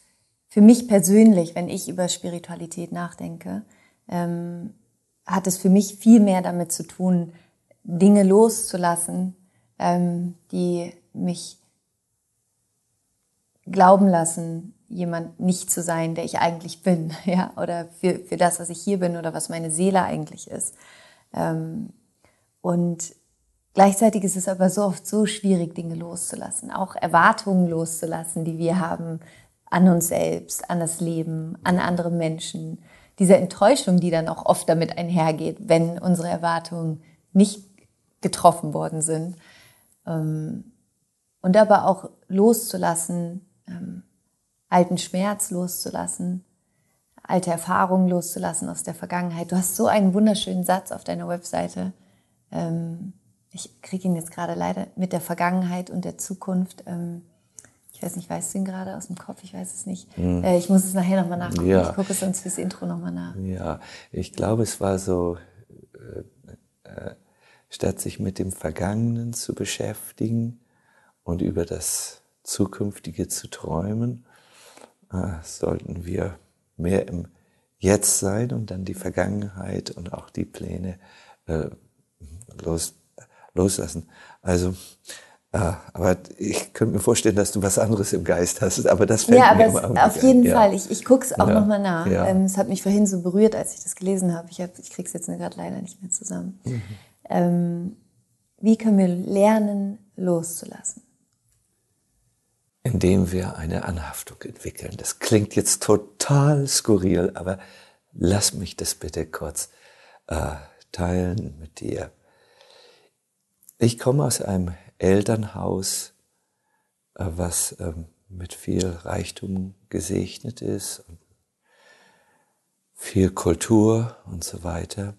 für mich persönlich, wenn ich über Spiritualität nachdenke, ähm, hat es für mich viel mehr damit zu tun, Dinge loszulassen, ähm, die mich glauben lassen, jemand nicht zu sein, der ich eigentlich bin, ja, oder für, für das, was ich hier bin oder was meine Seele eigentlich ist. Ähm, und gleichzeitig ist es aber so oft so schwierig, Dinge loszulassen, auch Erwartungen loszulassen, die wir haben an uns selbst, an das Leben, an andere Menschen. Diese Enttäuschung, die dann auch oft damit einhergeht, wenn unsere Erwartungen nicht getroffen worden sind. Ähm, und aber auch loszulassen, ähm, alten Schmerz loszulassen, alte Erfahrungen loszulassen aus der Vergangenheit. Du hast so einen wunderschönen Satz auf deiner Webseite. Ähm, ich kriege ihn jetzt gerade leider mit der Vergangenheit und der Zukunft. Ähm, ich weiß nicht, weißt du ihn gerade aus dem Kopf? Ich weiß es nicht. Mhm. Äh, ich muss es nachher nochmal nachgucken. Ja. Ich gucke es sonst fürs Intro nochmal nach. Ja, ich glaube, es war so, äh, äh, statt sich mit dem Vergangenen zu beschäftigen und über das Zukünftige zu träumen, äh, sollten wir mehr im Jetzt sein und dann die Vergangenheit und auch die Pläne äh, los, loslassen. Also, äh, aber ich könnte mir vorstellen, dass du was anderes im Geist hast. Aber das fällt ja, aber mir es, auf jeden ja. Fall. Ich, ich gucke es auch ja. nochmal nach. Ja. Ähm, es hat mich vorhin so berührt, als ich das gelesen habe. Ich, hab, ich kriege es jetzt gerade leider nicht mehr zusammen. Mhm. Ähm, wie können wir lernen, loszulassen? Indem wir eine Anhaftung entwickeln. Das klingt jetzt total skurril, aber lass mich das bitte kurz äh, teilen mit dir. Ich komme aus einem Elternhaus, äh, was ähm, mit viel Reichtum gesegnet ist viel Kultur und so weiter.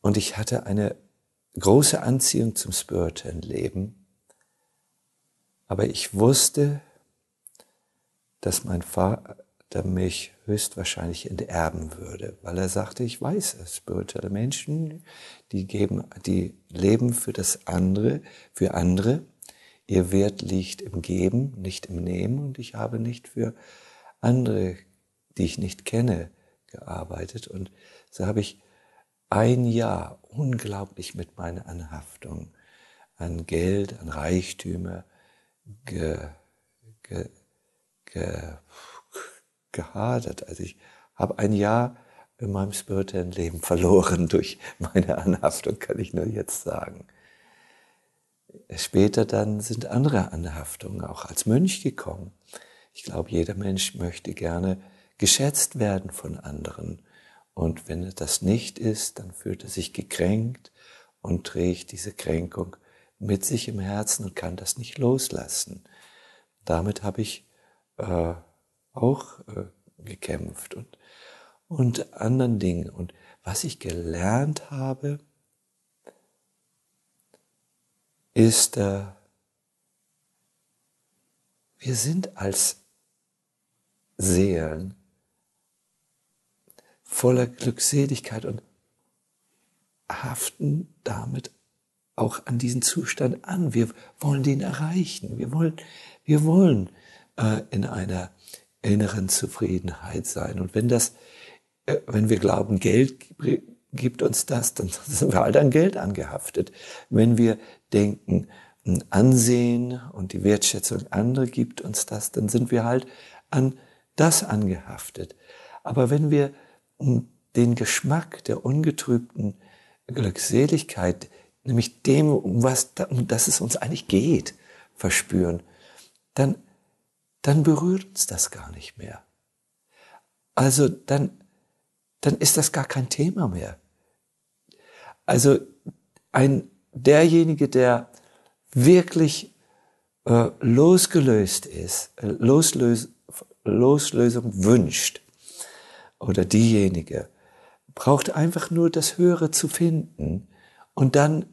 Und ich hatte eine große Anziehung zum spirituellen Leben, aber ich wusste, dass mein Vater mich höchstwahrscheinlich enterben würde, weil er sagte, ich weiß es, spirituelle Menschen, die geben, die leben für das andere, für andere. Ihr Wert liegt im Geben, nicht im Nehmen und ich habe nicht für andere, die ich nicht kenne, gearbeitet und so habe ich ein Jahr unglaublich mit meiner Anhaftung an Geld, an Reichtümer ge, ge, ge, gehadert. Also ich habe ein Jahr in meinem spirituellen Leben verloren durch meine Anhaftung, kann ich nur jetzt sagen. Später dann sind andere Anhaftungen auch als Mönch gekommen. Ich glaube, jeder Mensch möchte gerne geschätzt werden von anderen. Und wenn er das nicht ist, dann fühlt er sich gekränkt und trägt diese Kränkung mit sich im Herzen und kann das nicht loslassen. Damit habe ich äh, auch äh, gekämpft und, und anderen Dingen. Und was ich gelernt habe, ist, äh, wir sind als Seelen voller Glückseligkeit und haften damit auch an diesen Zustand an. Wir wollen den erreichen. Wir wollen, wir wollen äh, in einer inneren Zufriedenheit sein. Und wenn das, äh, wenn wir glauben, Geld gibt uns das, dann sind wir halt an Geld angehaftet. Wenn wir denken, Ansehen und die Wertschätzung anderer gibt uns das, dann sind wir halt an das angehaftet. Aber wenn wir hm, den Geschmack der ungetrübten Glückseligkeit, nämlich dem, um was, um das es uns eigentlich geht, verspüren, dann dann berührt uns das gar nicht mehr. Also dann, dann ist das gar kein Thema mehr. Also ein, derjenige, der wirklich äh, losgelöst ist, äh, Loslös, Loslösung wünscht, oder diejenige, braucht einfach nur das Höhere zu finden und dann,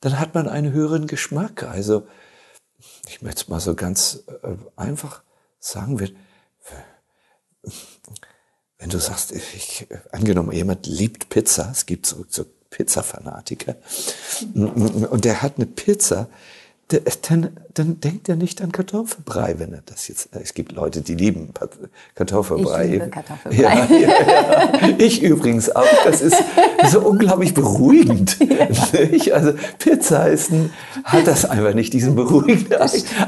dann hat man einen höheren Geschmack. Also ich möchte es mal so ganz äh, einfach sagen, wenn, wenn du sagst, ich, angenommen, jemand liebt Pizza, es gibt so, so Pizza-Fanatiker, und der hat eine Pizza, dann, dann denkt er nicht an Kartoffelbrei, wenn er das jetzt. Es gibt Leute, die lieben Kartoffelbrei. Ich liebe Kartoffelbrei. Ja, ja, ja. Ich übrigens auch. Das ist so unglaublich beruhigend. Also Pizza ist ein, hat das einfach nicht, diesen beruhigenden.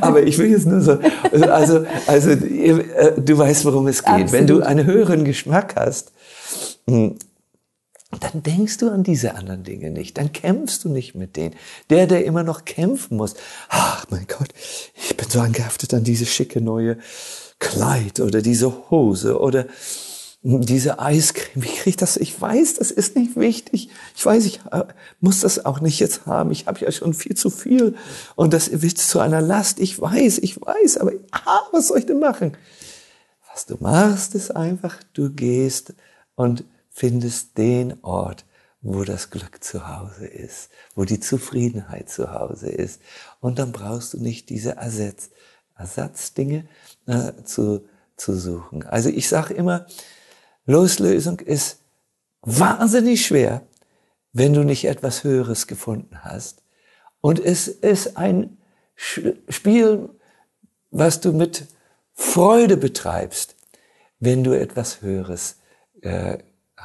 Aber ich will jetzt nur so. Also, also äh, du weißt, worum es geht. Absolut. Wenn du einen höheren Geschmack hast, hm, dann denkst du an diese anderen Dinge nicht. Dann kämpfst du nicht mit denen. Der, der immer noch kämpfen muss. Ach, mein Gott, ich bin so angehaftet an diese schicke neue Kleid oder diese Hose oder diese Eiscreme. Ich das? Ich weiß, das ist nicht wichtig. Ich weiß, ich äh, muss das auch nicht jetzt haben. Ich habe ja schon viel zu viel und das wird zu einer Last. Ich weiß, ich weiß, aber ah, was soll ich denn machen? Was du machst, ist einfach, du gehst und findest den Ort, wo das Glück zu Hause ist, wo die Zufriedenheit zu Hause ist. Und dann brauchst du nicht diese Ersatz, Ersatzdinge äh, zu, zu suchen. Also ich sage immer, Loslösung ist wahnsinnig schwer, wenn du nicht etwas Höheres gefunden hast. Und es ist ein Spiel, was du mit Freude betreibst, wenn du etwas Höheres äh,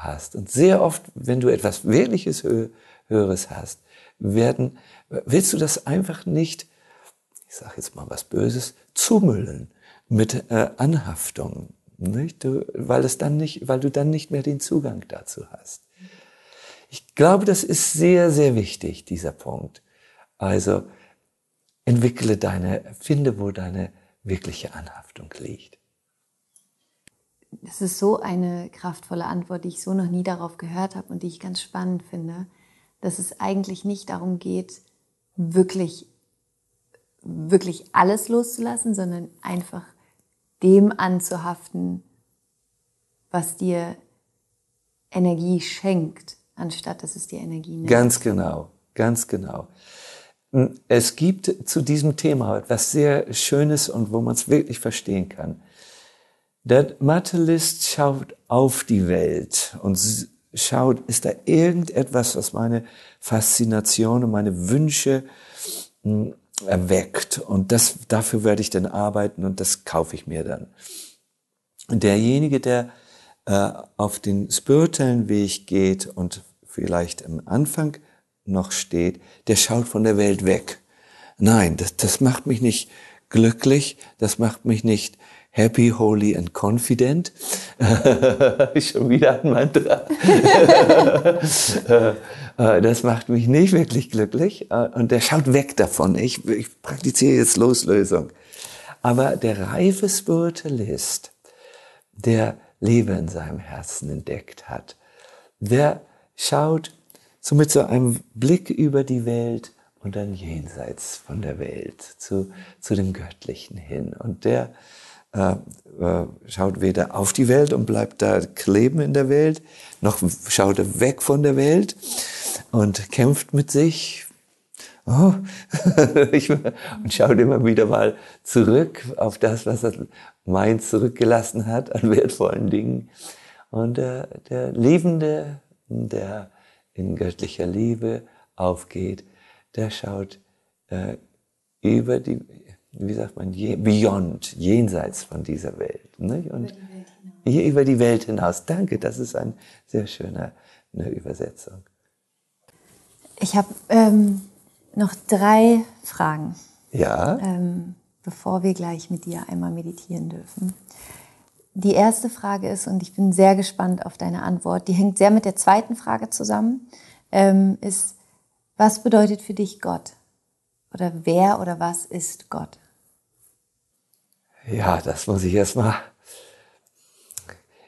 hast. Und sehr oft, wenn du etwas Wirkliches Höheres hast, werden, willst du das einfach nicht, ich sage jetzt mal was Böses, zumüllen mit äh, Anhaftungen, nicht? Du, weil, es dann nicht, weil du dann nicht mehr den Zugang dazu hast. Ich glaube, das ist sehr, sehr wichtig, dieser Punkt. Also entwickle deine, finde, wo deine wirkliche Anhaftung liegt. Das ist so eine kraftvolle Antwort, die ich so noch nie darauf gehört habe und die ich ganz spannend finde, dass es eigentlich nicht darum geht, wirklich, wirklich alles loszulassen, sondern einfach dem anzuhaften, was dir Energie schenkt, anstatt dass es dir Energie nimmt. Ganz genau, ganz genau. Es gibt zu diesem Thema etwas sehr Schönes und wo man es wirklich verstehen kann. Der Materialist schaut auf die Welt und schaut, ist da irgendetwas, was meine Faszination und meine Wünsche hm, erweckt. Und das, dafür werde ich dann arbeiten und das kaufe ich mir dann. Und derjenige, der äh, auf den spirituellen Weg geht und vielleicht am Anfang noch steht, der schaut von der Welt weg. Nein, das, das macht mich nicht glücklich, das macht mich nicht Happy, Holy and Confident. Schon wieder ein Mantra. Äh, das macht mich nicht wirklich glücklich. Äh, und der schaut weg davon. Ich, ich praktiziere jetzt Loslösung. Aber der reife Spiritualist, der Liebe in seinem Herzen entdeckt hat, der schaut so mit so einem Blick über die Welt und dann jenseits von der Welt zu, zu dem Göttlichen hin. Und der schaut weder auf die Welt und bleibt da kleben in der Welt, noch schaut er weg von der Welt und kämpft mit sich. Oh. und schaut immer wieder mal zurück auf das, was er meint zurückgelassen hat an wertvollen Dingen. Und der, der Liebende, der in göttlicher Liebe aufgeht, der schaut äh, über die, wie sagt man, beyond, jenseits von dieser Welt. Nicht? Und hier über die Welt hinaus. Danke, das ist eine sehr schöne eine Übersetzung. Ich habe ähm, noch drei Fragen. Ja. Ähm, bevor wir gleich mit dir einmal meditieren dürfen. Die erste Frage ist, und ich bin sehr gespannt auf deine Antwort, die hängt sehr mit der zweiten Frage zusammen, ähm, ist, was bedeutet für dich Gott? Oder wer oder was ist Gott? Ja, das muss ich erstmal.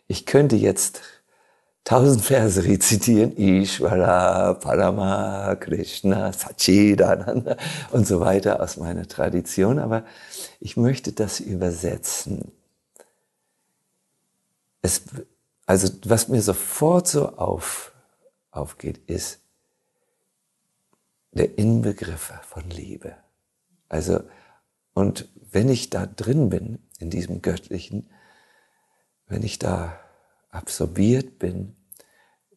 Ich könnte jetzt tausend Verse rezitieren. Ishvara, Parama, Krishna, Sachidananda und so weiter aus meiner Tradition, aber ich möchte das übersetzen. Es, also, was mir sofort so auf, aufgeht, ist der Inbegriff von Liebe. Also, und wenn ich da drin bin, in diesem Göttlichen, wenn ich da absorbiert bin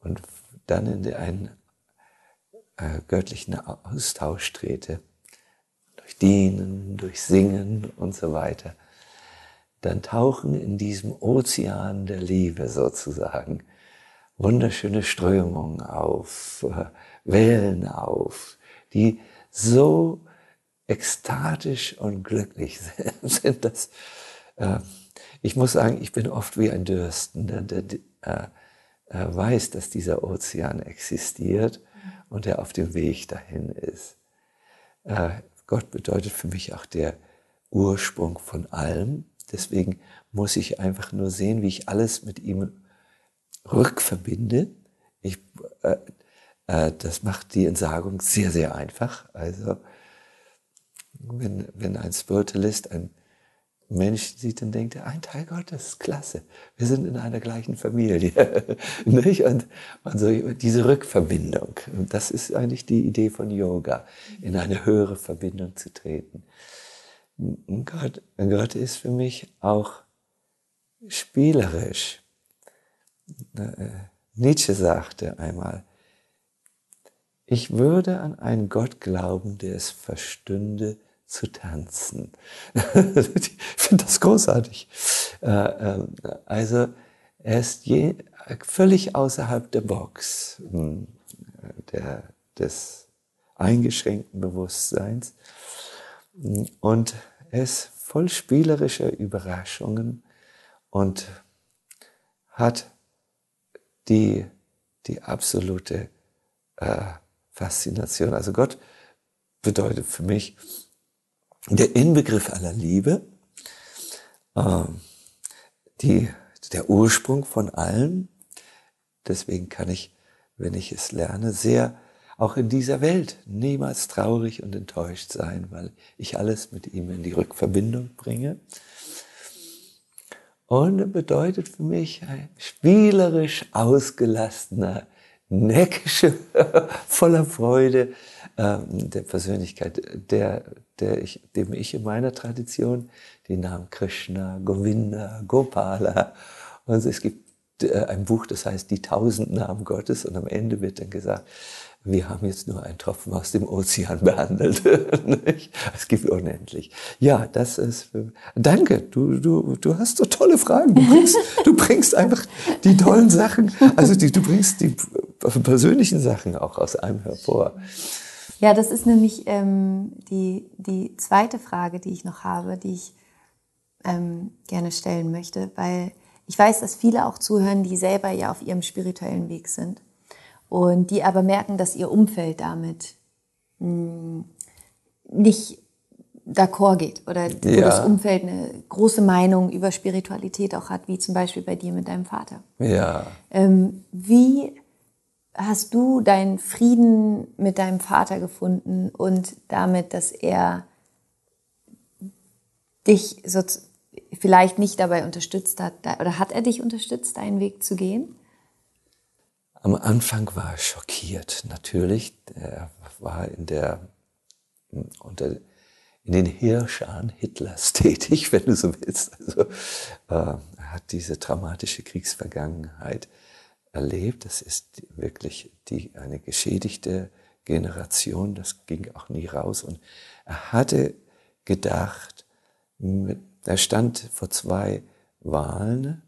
und dann in einen äh, göttlichen Austausch trete, durch Dienen, durch Singen und so weiter, dann tauchen in diesem Ozean der Liebe sozusagen wunderschöne Strömungen auf, äh, Wellen auf, die so ekstatisch und glücklich sind, dass äh, ich muss sagen, ich bin oft wie ein Dürstender, der, der äh, äh, weiß, dass dieser Ozean existiert und der auf dem Weg dahin ist. Äh, Gott bedeutet für mich auch der Ursprung von allem. Deswegen muss ich einfach nur sehen, wie ich alles mit ihm rückverbinde. Ich, äh, äh, das macht die Entsagung sehr, sehr einfach. Also, wenn, wenn ein Spiritualist ein Mensch sieht, dann denkt er, ein Teil Gottes, klasse. Wir sind in einer gleichen Familie. nicht? Und, und so diese Rückverbindung, das ist eigentlich die Idee von Yoga, in eine höhere Verbindung zu treten. Gott, Gott ist für mich auch spielerisch. Äh, Nietzsche sagte einmal, ich würde an einen Gott glauben, der es verstünde zu tanzen. ich finde das großartig. Äh, äh, also er ist je, völlig außerhalb der Box hm, der, des eingeschränkten Bewusstseins und er ist voll spielerischer Überraschungen und hat die, die absolute äh, Faszination. Also Gott bedeutet für mich der Inbegriff aller Liebe, äh, die, der Ursprung von allem. Deswegen kann ich, wenn ich es lerne, sehr auch in dieser Welt niemals traurig und enttäuscht sein, weil ich alles mit ihm in die Rückverbindung bringe. Und bedeutet für mich ein spielerisch ausgelassener, neckische, voller Freude äh, der Persönlichkeit, der, der ich, dem ich in meiner Tradition die Namen Krishna, Govinda, Gopala, also es gibt äh, ein Buch, das heißt Die tausend Namen Gottes und am Ende wird dann gesagt, wir haben jetzt nur einen Tropfen aus dem Ozean behandelt. es gibt unendlich. Ja, das ist. Danke, du, du, du hast so tolle Fragen. Du bringst, du bringst einfach die tollen Sachen, also die, du bringst die persönlichen Sachen auch aus einem hervor. Ja, das ist nämlich ähm, die, die zweite Frage, die ich noch habe, die ich ähm, gerne stellen möchte, weil ich weiß, dass viele auch zuhören, die selber ja auf ihrem spirituellen Weg sind und die aber merken, dass ihr Umfeld damit mh, hm, nicht d'accord geht oder wo ja. das Umfeld eine große Meinung über Spiritualität auch hat, wie zum Beispiel bei dir mit deinem Vater. Ja. Ähm, wie hast du deinen Frieden mit deinem Vater gefunden und damit, dass er dich so vielleicht nicht dabei unterstützt hat oder hat er dich unterstützt, deinen Weg zu gehen? Am Anfang war er schockiert, natürlich. Er war in der unter in den Hirscharen Hitlers tätig, wenn du so willst. Also, äh, er hat diese traumatische Kriegsvergangenheit erlebt. Das ist wirklich die, eine geschädigte Generation. Das ging auch nie raus. Und er hatte gedacht, er stand vor zwei Wahlen,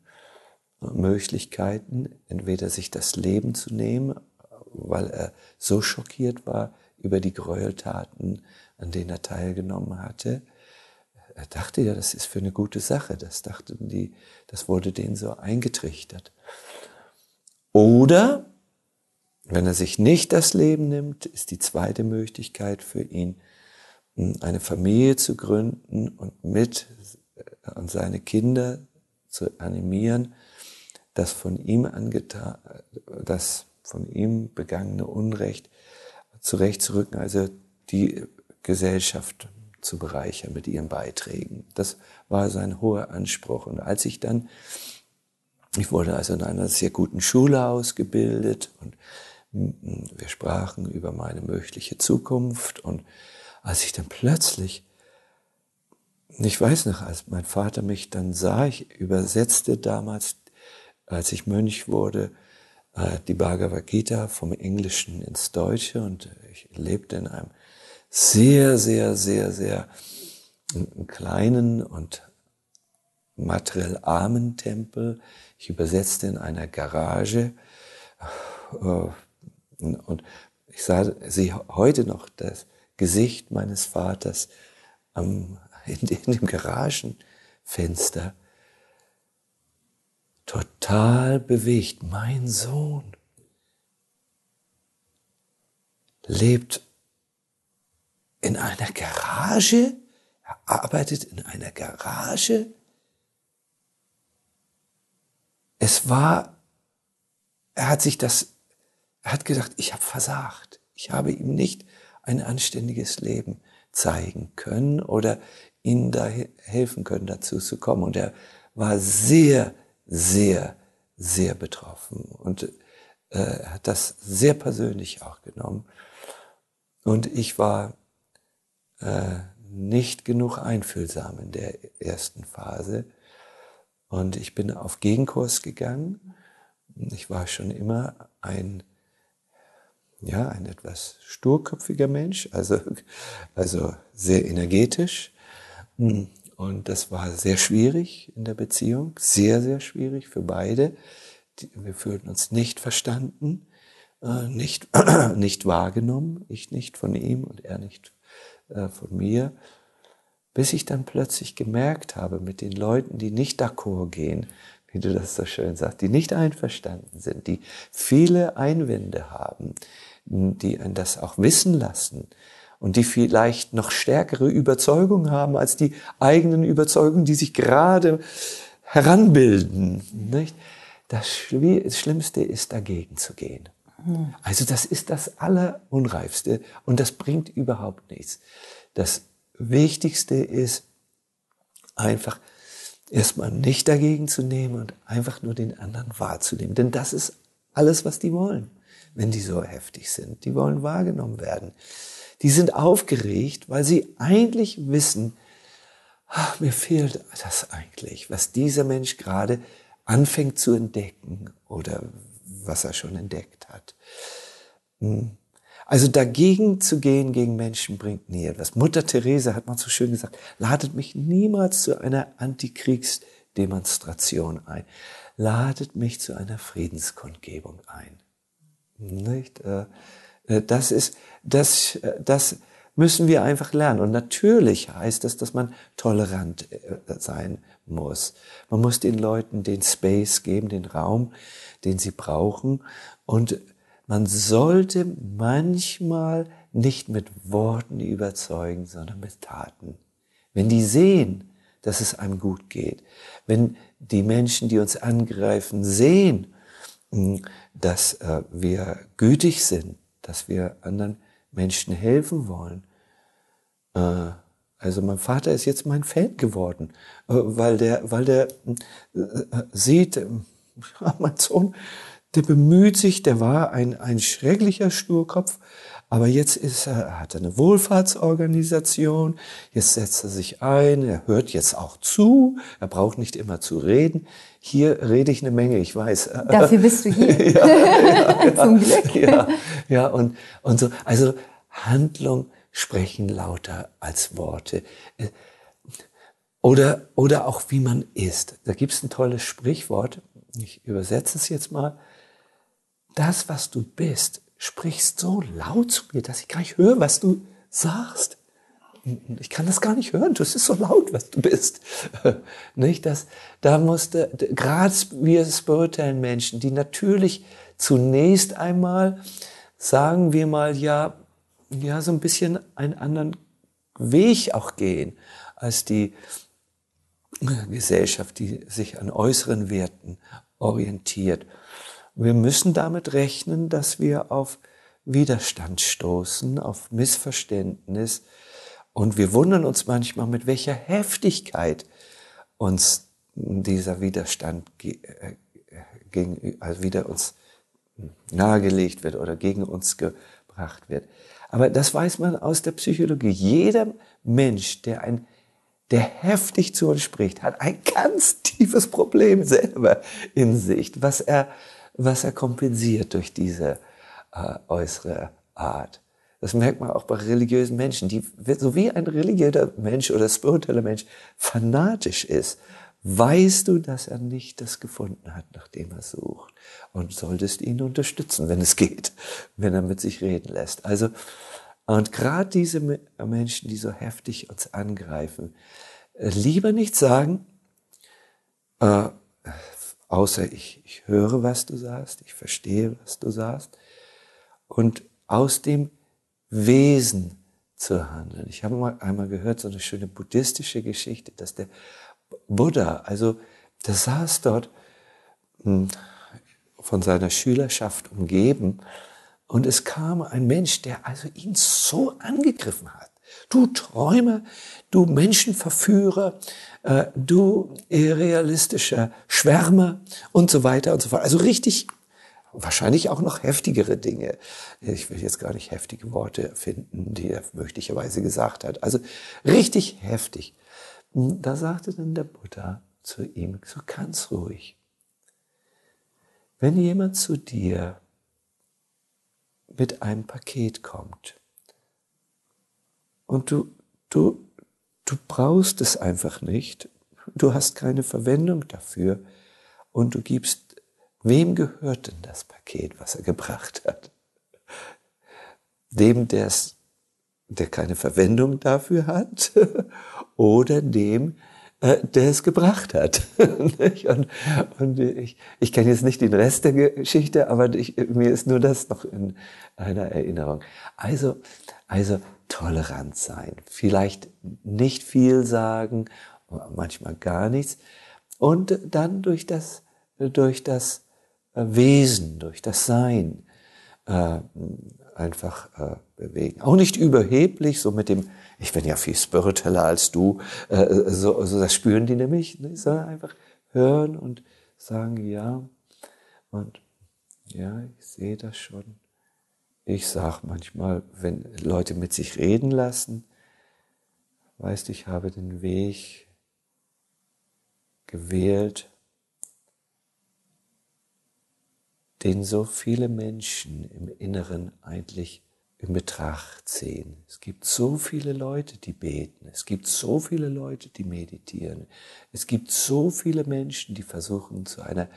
Möglichkeiten, entweder sich das Leben zu nehmen, weil er so schockiert war über die Gräueltaten, an denen er teilgenommen hatte. Er dachte ja, das ist für eine gute Sache. Das dachten die, das wurde denen so eingetrichtert. Oder, wenn er sich nicht das Leben nimmt, ist die zweite Möglichkeit für ihn, eine Familie zu gründen und mit an seine Kinder zu animieren, das von ihm angetan, das von ihm begangene Unrecht zurechtzurücken, also die Gesellschaft zu bereichern mit ihren Beiträgen. Das war sein hoher Anspruch. Und als ich dann ich wurde also in einer sehr guten Schule ausgebildet und wir sprachen über meine mögliche Zukunft. Und als ich dann plötzlich, ich weiß noch, als mein Vater mich dann sah, ich übersetzte damals, als ich Mönch wurde, äh, die Bhagavad Gita vom Englischen ins Deutsche und ich lebte in einem sehr, sehr, sehr, sehr kleinen und materiell armen Tempel. Ich übersetzte in einer Garage äh, und ich sah sie heute noch das Gesicht meines Vaters in, dem Garagenfenster total bewegt. Mein Sohn lebt in einer Garage, er arbeitet in einer Garage. Es war, er hat sich das, er hat gedacht, ich habe versagt. Ich habe ihm nicht ein anständiges Leben zeigen können oder ihnen da helfen können, dazu zu kommen. Und er war sehr, sehr, sehr betroffen und äh, hat das sehr persönlich auch genommen. Und ich war äh, nicht genug einfühlsam in der ersten Phase. Und ich bin auf Gegenkurs gegangen. Ich war schon immer ein, ja, ein etwas sturköpfiger Mensch, also, also sehr energetisch. Und das war sehr schwierig in der Beziehung, sehr, sehr schwierig für beide. Wir fühlten uns nicht verstanden, äh, nicht, nicht wahrgenommen, ich nicht von ihm und er nicht äh, von mir, bis ich dann plötzlich gemerkt habe, mit den Leuten, die nicht d'accord gehen, wie du das so schön sagst, die nicht einverstanden sind, die viele Einwände haben, die das auch wissen lassen, und die vielleicht noch stärkere Überzeugungen haben als die eigenen Überzeugungen, die sich gerade heranbilden. Nicht? Das Schlimmste ist, dagegen zu gehen. Hm. Also das ist das Allerunreifste und das bringt überhaupt nichts. Das Wichtigste ist einfach erstmal nicht dagegen zu nehmen und einfach nur den anderen wahrzunehmen. Denn das ist alles, was die wollen, wenn die so heftig sind. Die wollen wahrgenommen werden die sind aufgeregt, weil sie eigentlich wissen, ach, mir fehlt das eigentlich, was dieser Mensch gerade anfängt zu entdecken oder was er schon entdeckt hat. Hm. Also dagegen zu gehen gegen Menschen bringt nie etwas. Mutter Therese hat mal so schön gesagt, ladet mich niemals zu einer Antikriegsdemonstration ein. Ladet mich zu einer Friedenskundgebung ein. Nicht? Äh, äh, das ist, das, äh, das müssen wir einfach lernen. Und natürlich heißt das, dass man tolerant sein muss. Man muss den Leuten den Space geben, den Raum, den sie brauchen. Und man sollte manchmal nicht mit Worten überzeugen, sondern mit Taten. Wenn die sehen, dass es einem gut geht, wenn die Menschen, die uns angreifen, sehen, dass wir gütig sind, dass wir anderen Menschen helfen wollen. Äh, also mein Vater ist jetzt mein Fan geworden, äh, weil der, weil der äh, sieht, mein Sohn, der bemüht sich, der war ein, ein schrecklicher Sturkopf, aber jetzt ist er, hat er eine Wohlfahrtsorganisation, jetzt setzt er sich ein, er hört jetzt auch zu, er braucht nicht immer zu reden. Hier rede ich eine Menge, ich weiß. Dafür bist du hier. ja, ja, ja, Zum Glück. Ja, ja und, und so. Also Handlung sprechen lauter als Worte. Oder, oder auch wie man ist. Da gibt es ein tolles Sprichwort, ich übersetze es jetzt mal. Das, was du bist, sprichst so laut zu mir, dass ich gar nicht höre, was du sagst. Ich kann das gar nicht hören. Das ist so laut, was du bist. nicht? Das, da musste, gerade wir spirituellen Menschen, die natürlich zunächst einmal, sagen wir mal, ja, ja, so ein bisschen einen anderen Weg auch gehen als die Gesellschaft, die sich an äußeren Werten orientiert. Wir müssen damit rechnen, dass wir auf Widerstand stoßen, auf Missverständnis. Und wir wundern uns manchmal, mit welcher Heftigkeit uns dieser Widerstand äh, gegen, also wieder uns nahegelegt wird oder gegen uns gebracht wird. Aber das weiß man aus der Psychologie. Jeder Mensch, der ein der heftig zu uns spricht, hat ein ganz tiefes Problem selber in sich, was er was er kompensiert durch diese äh, äußere Art. Das merkt man auch bei religiösen Menschen, die, so wie ein religiöser Mensch oder spiritueller Mensch fanatisch ist, weißt du, dass er nicht das gefunden hat, nach dem er sucht. Und solltest ihn unterstützen, wenn es geht, wenn er mit sich reden lässt. Also, und gerade diese Menschen, die so heftig uns angreifen, lieber nicht sagen, äh, außer ich, ich höre, was du sagst, ich verstehe, was du sagst, und aus dem Wesen zu handeln. Ich habe mal einmal gehört, so eine schöne buddhistische Geschichte, dass der Buddha, also der saß dort hm, von seiner Schülerschaft umgeben und es kam ein Mensch, der also ihn so angegriffen hat. Du Träumer, du Menschenverführer, äh, du irrealistischer Schwärmer und so weiter und so fort. Also richtig, wahrscheinlich auch noch heftigere Dinge. Ich will jetzt gar nicht heftige Worte finden, die er möglicherweise gesagt hat. Also richtig heftig. Da sagte dann der Buddha zu ihm, so ganz ruhig. Wenn jemand zu dir mit einem Paket kommt und du, du, du brauchst es einfach nicht, du hast keine Verwendung dafür und du gibst, wem gehört denn das Paket, was er gebracht hat? Dem, der es der keine Verwendung dafür hat oder dem, äh, der es gebracht hat. und, und ich, ich kenne jetzt nicht den Rest der Geschichte, aber ich, mir ist nur das noch in einer Erinnerung. Also, also tolerant sein, vielleicht nicht viel sagen, manchmal gar nichts und dann durch das, durch das Wesen, durch das Sein äh, einfach äh, bewegen. Auch nicht überheblich, so mit dem, ich bin ja viel spiritueller als du, äh, so, so das spüren die nämlich, ne? sondern einfach hören und sagen, ja, und ja, ich sehe das schon. Ich sage manchmal, wenn Leute mit sich reden lassen, weißt du, ich habe den Weg gewählt, den so viele Menschen im Inneren eigentlich in Betracht ziehen. Es gibt so viele Leute, die beten. Es gibt so viele Leute, die meditieren. Es gibt so viele Menschen, die versuchen, zu einer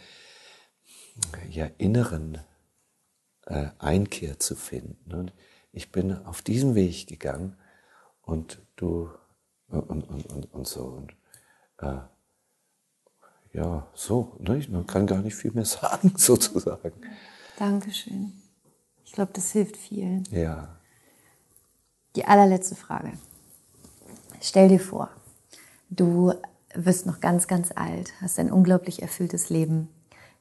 ja, inneren äh, Einkehr zu finden. Und ich bin auf diesen Weg gegangen und du und, und, und, und so. Und, äh, ja, so, ne? man kann gar nicht viel mehr sagen, sozusagen. Dankeschön. Ich glaube, das hilft vielen. Ja. Die allerletzte Frage. Stell dir vor, du wirst noch ganz, ganz alt, hast ein unglaublich erfülltes Leben.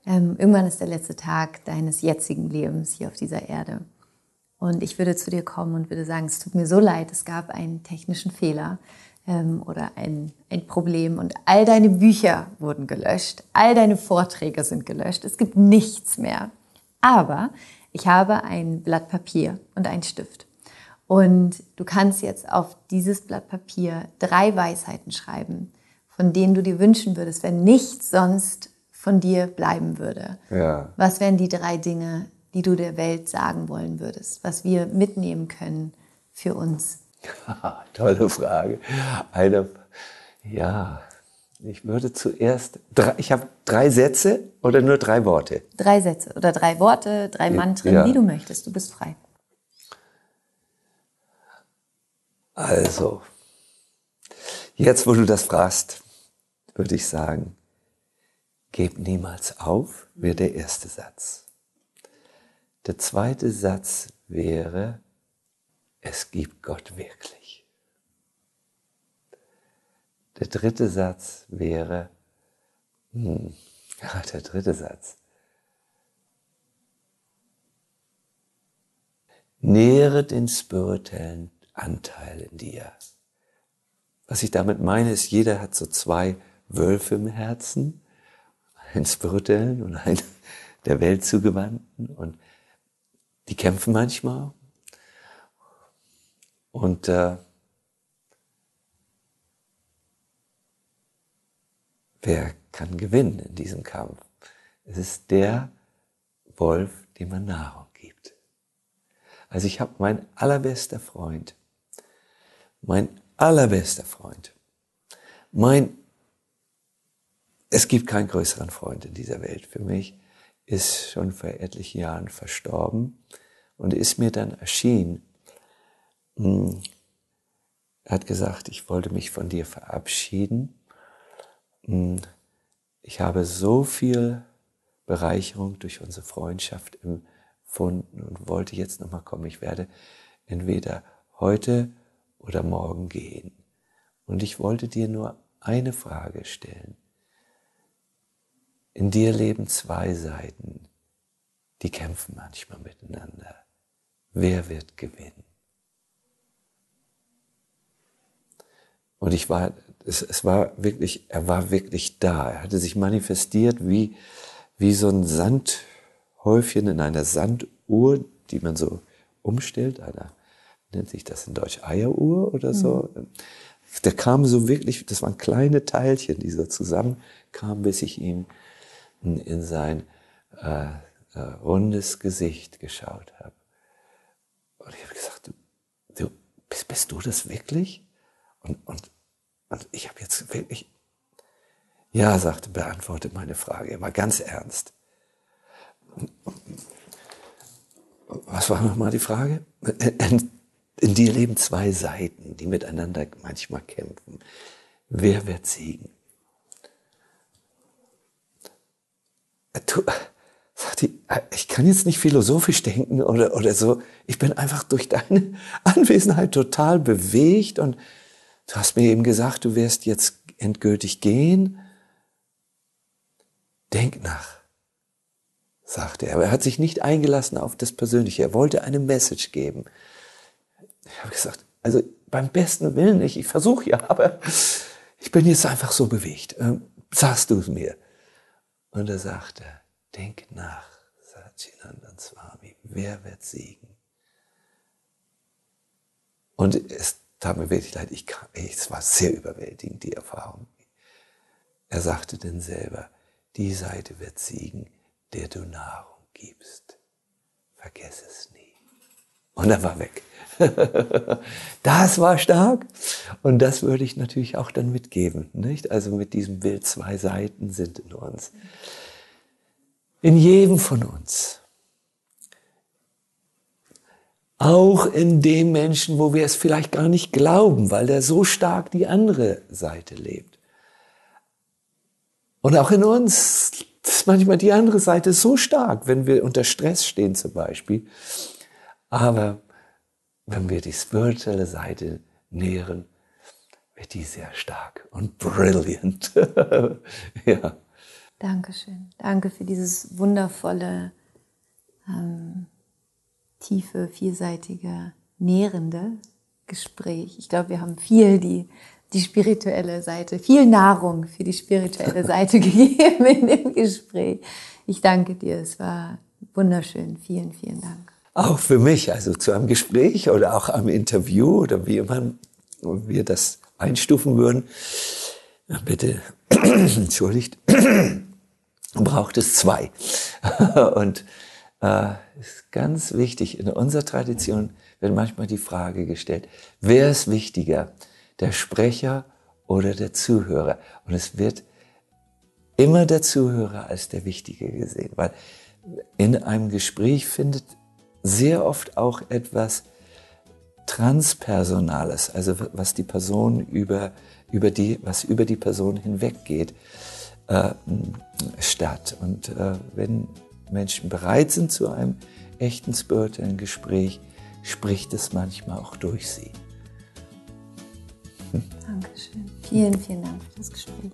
Ähm, irgendwann ist der letzte Tag deines jetzigen Lebens hier auf dieser Erde. Und ich würde zu dir kommen und würde sagen, es tut mir so leid, es gab einen technischen Fehler ähm, oder ein, ein Problem und all deine Bücher wurden gelöscht, all deine Vorträge sind gelöscht, es gibt nichts mehr. Aber ich habe ein Blatt Papier und einen Stift. Und du kannst jetzt auf dieses Blatt Papier drei Weisheiten schreiben, von denen du dir wünschen würdest, wenn nichts sonst von dir bleiben würde. Ja. Was wären die drei Dinge, die du der Welt sagen wollen würdest, was wir mitnehmen können für uns? Tolle Frage. Eine, ja, ich würde zuerst, drei, ich habe drei Sätze oder nur drei Worte? Drei Sätze oder drei Worte, drei Mantren, ja. wie du möchtest. Du bist frei. Also, jetzt wo du das fragst, würde ich sagen, geb niemals auf, wäre der erste Satz. Der zweite Satz wäre, es gibt Gott wirklich. Der dritte Satz wäre, hm, der dritte Satz. Nähere den spirituellen Anteil in dir. Was ich damit meine, ist, jeder hat so zwei Wölfe im Herzen, einen spirituellen und einen der Welt zugewandten und die kämpfen manchmal und äh, wer kann gewinnen in diesem Kampf? Es ist der Wolf, dem man Nahrung gibt. Also ich habe mein allerbester Freund, mein allerbester Freund, mein, es gibt keinen größeren Freund in dieser Welt für mich, ist schon vor etlichen Jahren verstorben und ist mir dann erschienen. Hm, er hat gesagt, ich wollte mich von dir verabschieden. Hm, ich habe so viel Bereicherung durch unsere Freundschaft empfunden und wollte jetzt nochmal kommen. Ich werde entweder heute oder morgen gehen. Und ich wollte dir nur eine Frage stellen. In dir leben zwei Seiten, die kämpfen manchmal miteinander. Wer wird gewinnen? Und ich war, es, es war wirklich, er war wirklich da. Er hatte sich manifestiert wie, wie so ein Sandhäufchen in einer Sanduhr, die man so umstellt, einer, nennt sich das in Deutsch Eieruhr oder so. Mhm. Der kam so wirklich, das waren kleine Teilchen, die so zusammenkamen, bis ich in sein äh, äh, rundes Gesicht geschaut habe. Und ich habe gesagt, du, du bist, bist, du das wirklich? Und, und, und ich habe jetzt wirklich, ja, sagte, beantworte meine Frage. Er war ganz ernst. Was war nochmal die Frage? In dir leben zwei Seiten, die miteinander manchmal kämpfen. Wer wird siegen? Du, sagt die, ich kann jetzt nicht philosophisch denken oder, oder so. Ich bin einfach durch deine Anwesenheit total bewegt und du hast mir eben gesagt, du wirst jetzt endgültig gehen. Denk nach, sagte er. Aber er hat sich nicht eingelassen auf das Persönliche. Er wollte eine Message geben. Ich habe gesagt, also beim besten Willen nicht, ich versuche ja, aber ich bin jetzt einfach so bewegt. Ähm, sagst du es mir? Und er sagte, denk nach, Satchinandan Swami, wer wird siegen? Und es tat mir wirklich leid, ich kam, es war sehr überwältigend, die Erfahrung. Er sagte denn selber, die Seite wird siegen, der du Nahrung gibst. Vergess es nie. Und er war weg. das war stark. Und das würde ich natürlich auch dann mitgeben. Nicht? Also mit diesem Bild, zwei Seiten sind in uns. In jedem von uns. Auch in dem Menschen, wo wir es vielleicht gar nicht glauben, weil der so stark die andere Seite lebt. Und auch in uns ist manchmal die andere Seite so stark, wenn wir unter Stress stehen zum Beispiel. Aber wenn wir die spirituelle Seite nähren, wird die sehr stark und brilliant. ja. Dankeschön. Danke für dieses wundervolle, ähm, tiefe, vielseitige, nährende Gespräch. Ich glaube, wir haben viel die die spirituelle Seite, viel Nahrung für die spirituelle Seite gegeben in dem Gespräch. Ich danke dir, es war wunderschön. Vielen, vielen Dank. Auch für mich, also zu einem Gespräch oder auch am Interview oder wie immer wir das einstufen würden, bitte, entschuldigt, braucht es zwei. Und äh, ist ganz wichtig, in unserer Tradition wird manchmal die Frage gestellt, wer ist wichtiger, der Sprecher oder der Zuhörer. Und es wird immer der Zuhörer als der Wichtige gesehen, weil in einem Gespräch findet sehr oft auch etwas Transpersonales, also was die Person über, über die, was über die Person hinweggeht, äh, statt. Und äh, wenn Menschen bereit sind zu einem echten spirituellen Gespräch, spricht es manchmal auch durch sie. Dankeschön. Vielen, vielen Dank für das Gespräch.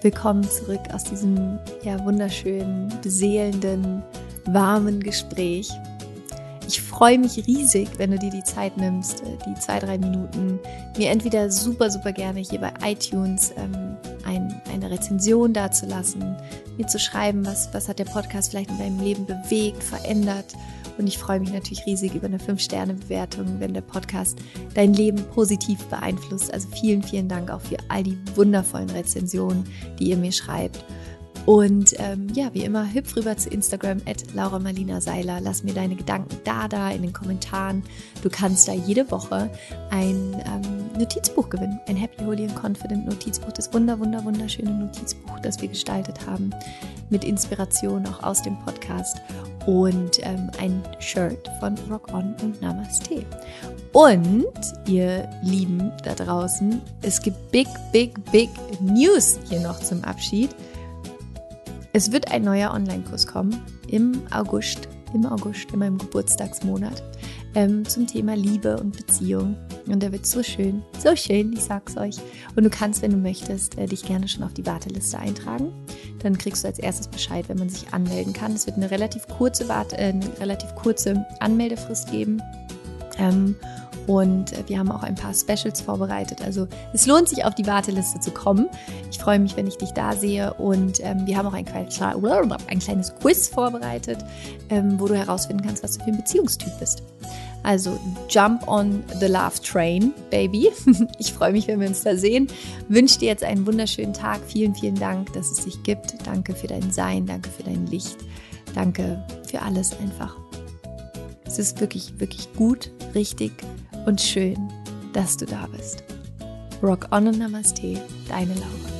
Willkommen zurück aus diesem ja wunderschönen, beseelenden, warmen Gespräch. Ich freue mich riesig, wenn du dir die Zeit nimmst, äh, die zwei, drei Minuten, mir entweder super, super gerne hier bei iTunes ähm, ein, eine Rezension dazulassen, mir zu schreiben, was, was hat der Podcast vielleicht in deinem Leben bewegt, verändert Und ich freue mich natürlich riesig über eine 5-Sterne-Bewertung, wenn der Podcast dein Leben positiv beeinflusst. Also vielen, vielen Dank auch für all die wundervollen Rezensionen, die ihr mir schreibt. Und ähm, ja, wie immer, hüpf rüber zu Instagram at Laura Marlina Seiler. Lass mir deine Gedanken da, da in den Kommentaren. Du kannst da jede Woche ein ähm, Notizbuch gewinnen. Ein Happy, Holy and Confident Notizbuch. Das wunder, wunder, wunderschöne Notizbuch, das wir gestaltet haben. Mit Inspiration auch aus dem Podcast. Und ähm, ein Shirt von Rock On und Namaste. Und ihr Lieben da draußen, es gibt big, big, big News hier noch zum Abschied. Es wird ein neuer Online-Kurs kommen im August, im August, in meinem Geburtstagsmonat, ähm, zum Thema Liebe und Beziehung. Und der wird so schön, so schön, ich sag's euch. Und du kannst, wenn du möchtest, äh, dich gerne schon auf die Warteliste eintragen. Dann kriegst du als erstes Bescheid, wenn man sich anmelden kann. Es wird eine relativ kurze, Warte, äh, eine relativ kurze Anmeldefrist geben. Ähm, und wir haben auch ein paar Specials vorbereitet. Also es lohnt sich, auf die Warteliste zu kommen. Ich freue mich, wenn ich dich da sehe. Und ähm, wir haben auch ein, ein kleines Quiz vorbereitet, ähm, wo du herausfinden kannst, was du für ein Beziehungstyp bist. Also jump on the love train, baby. Ich freue mich, wenn wir uns da sehen. Wünsche dir jetzt einen wunderschönen Tag. Vielen, vielen Dank, dass es dich gibt. Danke für dein Sein, danke für dein Licht. Danke für alles einfach. Es ist wirklich, wirklich gut, richtig und schön, dass du da bist. Rock on und Namaste, deine Laura.